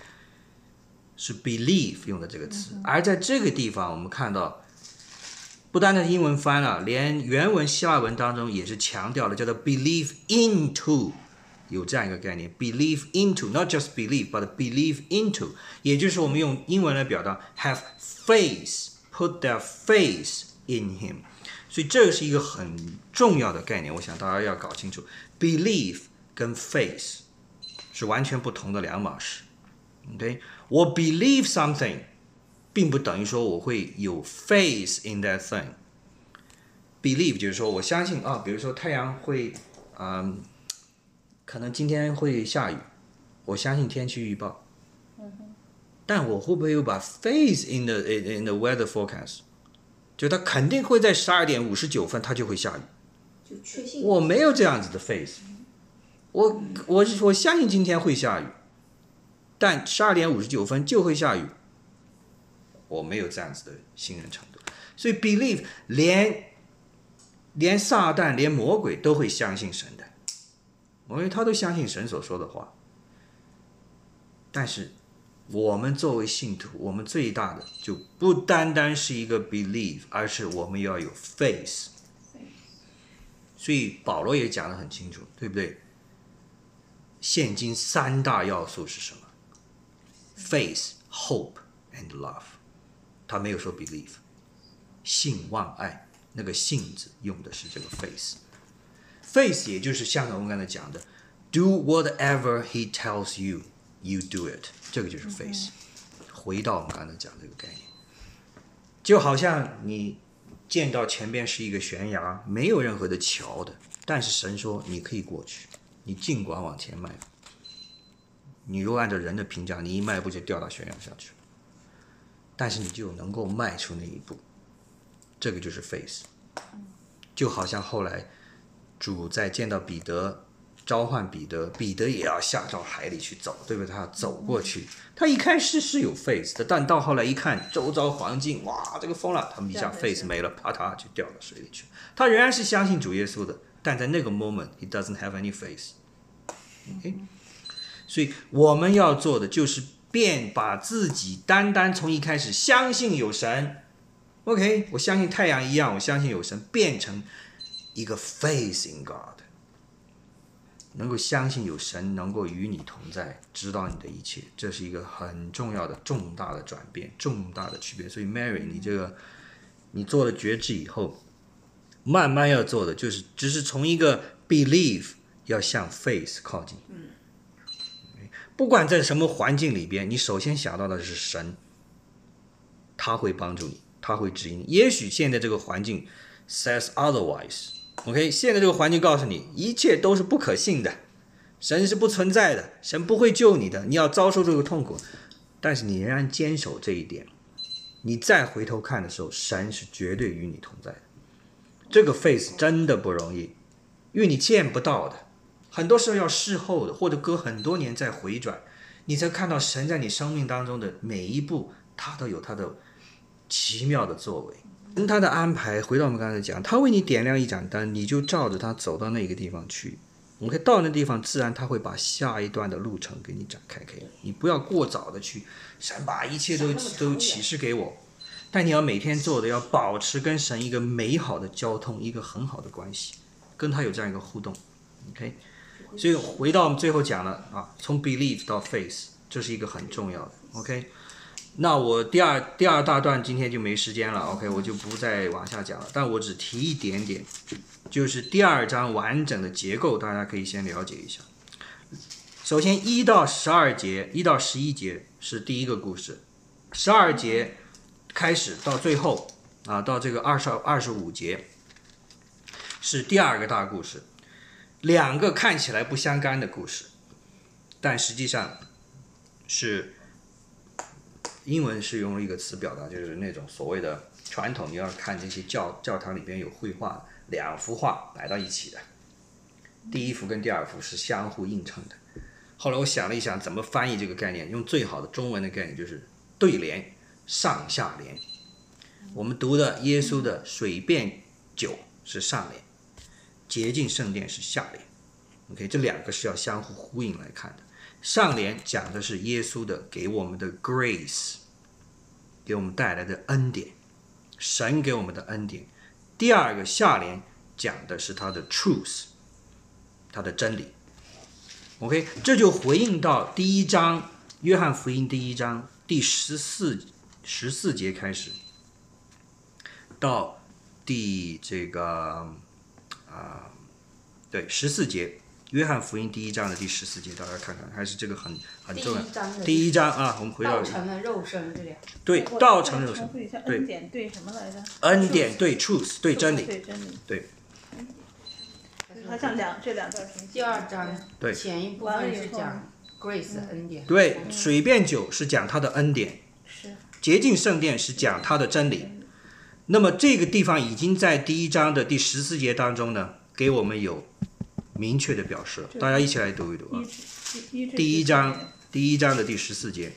是 believe 用的这个词，而在这个地方我们看到，不单单英文翻了，连原文希腊文当中也是强调了，叫做 believe into，有这样一个概念，believe into，not just believe but believe into，也就是我们用英文来表达 have faith，put their faith in him，所以这是一个很重要的概念，我想大家要搞清楚，believe 跟 faith 是完全不同的两码事。OK，我 believe something，并不等于说我会有 faith in that thing。believe 就是说我相信啊，比如说太阳会，嗯， 可能今天会下雨，我相信天气预报。但我会不会又把 faith in the in the weather forecast？就它肯定会在十二点五十九分，它就会下雨。就确信。我没有这样子的 faith，我我我相信今天会下雨，但十二点五十九分就会下雨，我没有这样子的信任程度。所以 believe 连连撒旦连魔鬼都会相信神的，因为他都相信神所说的话。但是我们作为信徒，我们最大的就不单单是一个 believe，而是我们要有 faith。所以保罗也讲得很清楚，对不对？现今三大要素是什么？Faith, hope and love。他没有说 believe，信望爱，那个信字用的是这个 faith。Faith 也就是像我们刚才讲的，do whatever he tells you, you do it，这个就是 faith。回到我们刚才讲这个概念，就好像你。见到前边是一个悬崖，没有任何的桥的，但是神说你可以过去，你尽管往前迈。你如果按照人的评价，你一迈步就掉到悬崖下去了，但是你就能够迈出那一步，这个就是 face。就好像后来主在见到彼得。召唤彼得，彼得也要下到海里去走，对不对？他要走过去。他一开始是有 face 的，但到后来一看周遭环境，哇，这个疯了，他们一下 face 没了，啪嗒就掉到水里去。他仍然是相信主耶稣的，但在那个 moment，he doesn't have any face。OK，所以我们要做的就是变，把自己单单从一开始相信有神，OK，我相信太阳一样，我相信有神，变成一个 faith in God。能够相信有神能够与你同在，知道你的一切，这是一个很重要的、重大的转变，重大的区别。所以，Mary，你这个你做了觉知以后，慢慢要做的就是，只是从一个 believe 要向 faith 靠近。嗯。不管在什么环境里边，你首先想到的是神，他会帮助你，他会指引你。也许现在这个环境 says otherwise。OK，现在这个环境告诉你，一切都是不可信的，神是不存在的，神不会救你的，你要遭受这个痛苦，但是你仍然坚守这一点，你再回头看的时候，神是绝对与你同在的。这个 face 真的不容易，因为你见不到的，很多时候要事后的，或者隔很多年再回转，你才看到神在你生命当中的每一步，他都有他的奇妙的作为。跟他的安排，回到我们刚才讲，他为你点亮一盏灯，你就照着他走到那个地方去。我们可以到那地方，自然他会把下一段的路程给你展开。可以，你不要过早的去，神把一切都都启示给我。但你要每天做的，要保持跟神一个美好的交通，一个很好的关系，跟他有这样一个互动。OK，所以回到我们最后讲了啊，从 believe 到 face，这是一个很重要的。OK。那我第二第二大段今天就没时间了，OK，我就不再往下讲了。但我只提一点点，就是第二章完整的结构，大家可以先了解一下。首先，一到十二节，一到十一节是第一个故事，十二节开始到最后啊，到这个二十二十五节是第二个大故事，两个看起来不相干的故事，但实际上是。英文是用一个词表达，就是那种所谓的传统。你要看这些教教堂里边有绘画，两幅画摆到一起的，第一幅跟第二幅是相互映衬的。后来我想了一想，怎么翻译这个概念？用最好的中文的概念就是对联，上下联。我们读的耶稣的水变酒是上联，洁净圣殿是下联。OK，这两个是要相互呼应来看的。上联讲的是耶稣的给我们的 grace，给我们带来的恩典，神给我们的恩典。第二个下联讲的是他的 truth，他的真理。OK，这就回应到第一章约翰福音第一章第十四十四节开始，到第这个啊、对十四节，约翰福音第一章的第十四节，大家看看，还是这个很很重要。一章的第一章啊，我们回到道成了肉身这里，对道成肉身对恩典对什么来着？恩典对 truth 对真理，对真理。对。它像两这两段。第二章对前一部分是讲 grace 恩典，对水变酒是讲他的恩典，是洁净圣殿是讲他的真理。那么这个地方已经在第一章的第十四节当中呢，给我们有明确的表示了。大家一起来读一读啊第一章第一章的第十四节，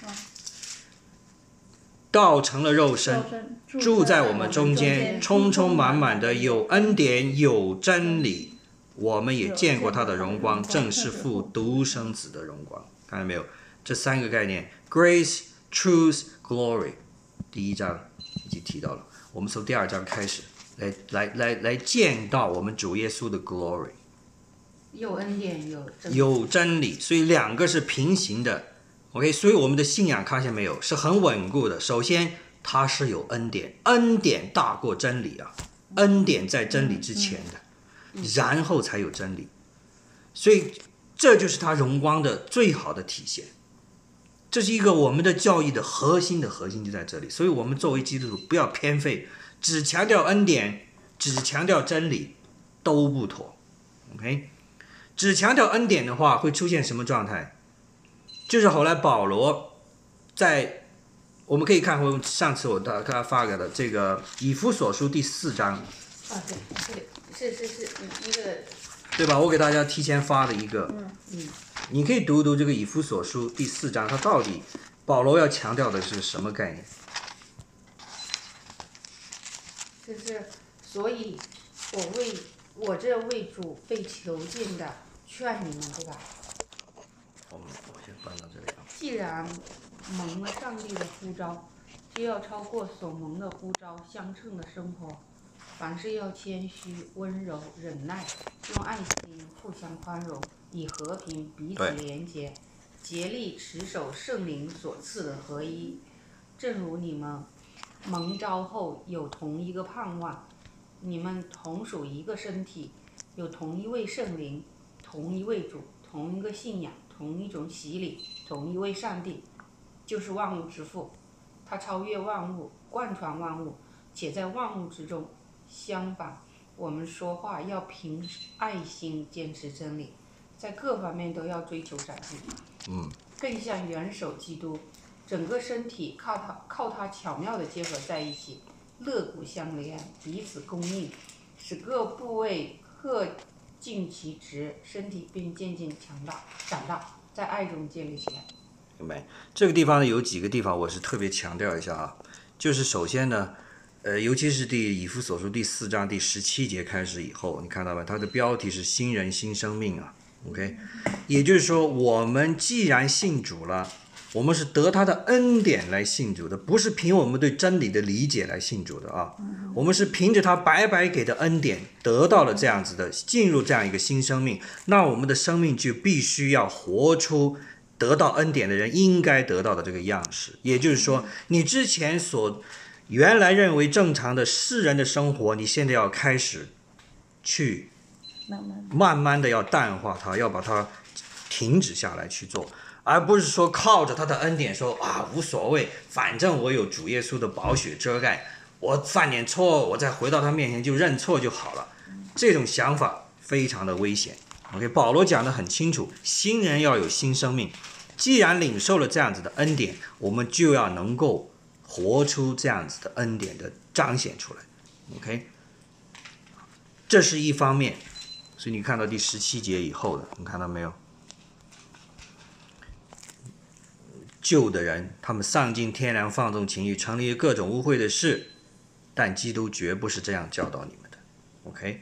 道成了肉身，住在我们中间，充充满满的有恩典有真理。我们也见过他的荣光，正是父独生子的荣光。看到没有？这三个概念：grace、truth、glory。第一章已经提到了，我们从第二章开始，来来来来见到我们主耶稣的 glory，有恩典有真理，有真理，所以两个是平行的。OK，所以我们的信仰看见没有，是很稳固的。首先，它是有恩典，恩典大过真理啊，恩典在真理之前的，然后才有真理。所以这就是它荣光的最好的体现。这是一个我们的教义的核心的核心就在这里。所以我们作为基督徒，不要偏废，只强调恩典，只强调真理都不妥。OK，只强调恩典的话，会出现什么状态？就是后来保罗在，我们可以看回上次我大给他发给的这个以弗所书第四章，啊，对对，是是是一个对吧？我给大家提前发了一个，嗯你可以读一读这个以弗所书第四章，它到底保罗要强调的是什么概念？就是，所以我为我这为主被囚禁的，劝你们，对吧？我们我先翻到这里啊。既然蒙了上帝的呼召，就要超过所蒙的呼召相称的生活。凡事要谦虚、温柔、忍耐，用爱心互相宽容，以和平彼此对连结，竭力持守圣灵所赐的合一。正如你们蒙召后有同一个盼望，你们同属一个身体，有同一位圣灵，同一位主，同一个信仰，同一种洗礼，同一位上帝，就是万物之父。他超越万物，贯穿万物，且在万物之中。相反，我们说话要凭爱心坚持真理，在各方面都要追求长进。嗯，更像元首基督，整个身体靠他靠他巧妙的结合在一起，肋骨相连，彼此供应，使各部位各尽其职，身体并渐渐强大长大，在爱中建立起来。明白？这个地方呢，有几个地方我是特别强调一下啊，就是首先呢，呃，尤其是第以弗所书第四章第十七节开始以后，你看到没？它的标题是“新人新生命”啊，OK，也就是说，我们既然信主了，我们是得他的恩典来信主的，不是凭我们对真理的理解来信主的啊，我们是凭着他白白给的恩典得到了这样子的，进入这样一个新生命，那我们的生命就必须要活出。得到恩典的人应该得到的这个样式，也就是说，你之前所原来认为正常的世人的生活，你现在要开始去慢慢慢慢的要淡化它，要把它停止下来去做，而不是说靠着他的恩典说啊无所谓，反正我有主耶稣的宝血遮盖，我犯点错，我再回到他面前就认错就好了。这种想法非常的危险。OK，保罗讲的很清楚，新人要有新生命。既然领受了这样子的恩典，我们就要能够活出这样子的恩典的彰显出来。OK，这是一方面。所以你看到第十七节以后的，你看到没有？旧的人，他们丧尽天良，放纵情欲，成立各种污秽的事，但基督绝不是这样教导你们的。OK，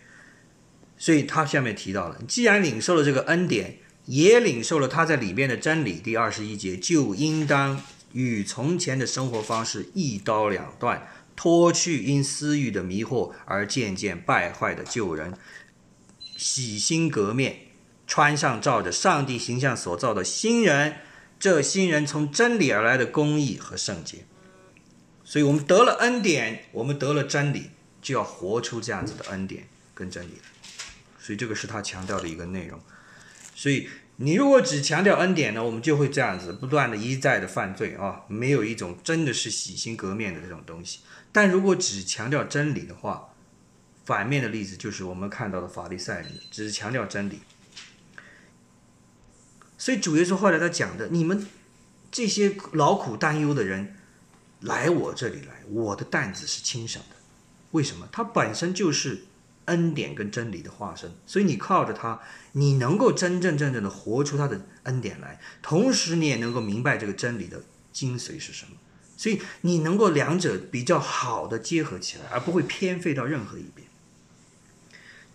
所以他下面提到了，既然领受了这个恩典，也领受了他在里面的真理。第二十一节，就应当与从前的生活方式一刀两断，脱去因私欲的迷惑而渐渐败坏的旧人，洗心革面，穿上照着上帝形象所造的新人。这新人从真理而来的公义和圣洁。所以我们得了恩典，我们得了真理，就要活出这样子的恩典跟真理。所以这个是他强调的一个内容。所以你如果只强调恩典呢，我们就会这样子不断的一再的犯罪啊，没有一种真的是洗心革面的这种东西。但如果只强调真理的话，反面的例子就是我们看到的法利赛人，只强调真理。所以主耶稣后来他讲的，你们这些劳苦担忧的人。来我这里来，我的担子是轻省的。为什么？它本身就是恩典跟真理的化身，所以你靠着它，你能够真真正正的活出它的恩典来，同时你也能够明白这个真理的精髓是什么。所以你能够两者比较好的结合起来，而不会偏废到任何一边。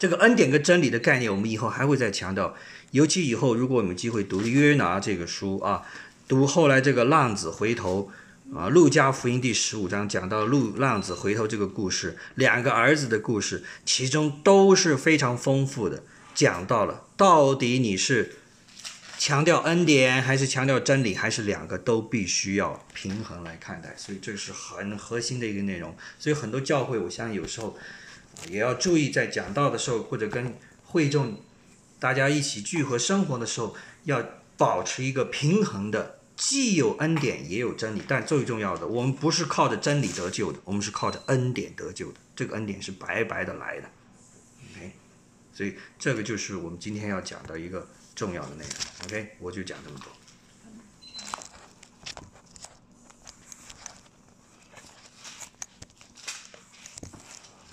这个恩典跟真理的概念，我们以后还会再强调。尤其以后如果我们有机会读约拿这个书啊，读后来这个浪子回头。啊，《路加福音》第十五章讲到路浪子回头这个故事，两个儿子的故事，其中都是非常丰富的，讲到了到底你是强调恩典还是强调真理，还是两个都必须要平衡来看待，所以这是很核心的一个内容。所以很多教会，我相信有时候也要注意，在讲道的时候或者跟会众大家一起聚合生活的时候，要保持一个平衡的。既有恩典，也有真理，但最重要的，我们不是靠着真理得救的，我们是靠着恩典得救的。这个恩典是白白的来的，OK，所以这个就是我们今天要讲的一个重要的内容，OK，我就讲这么多。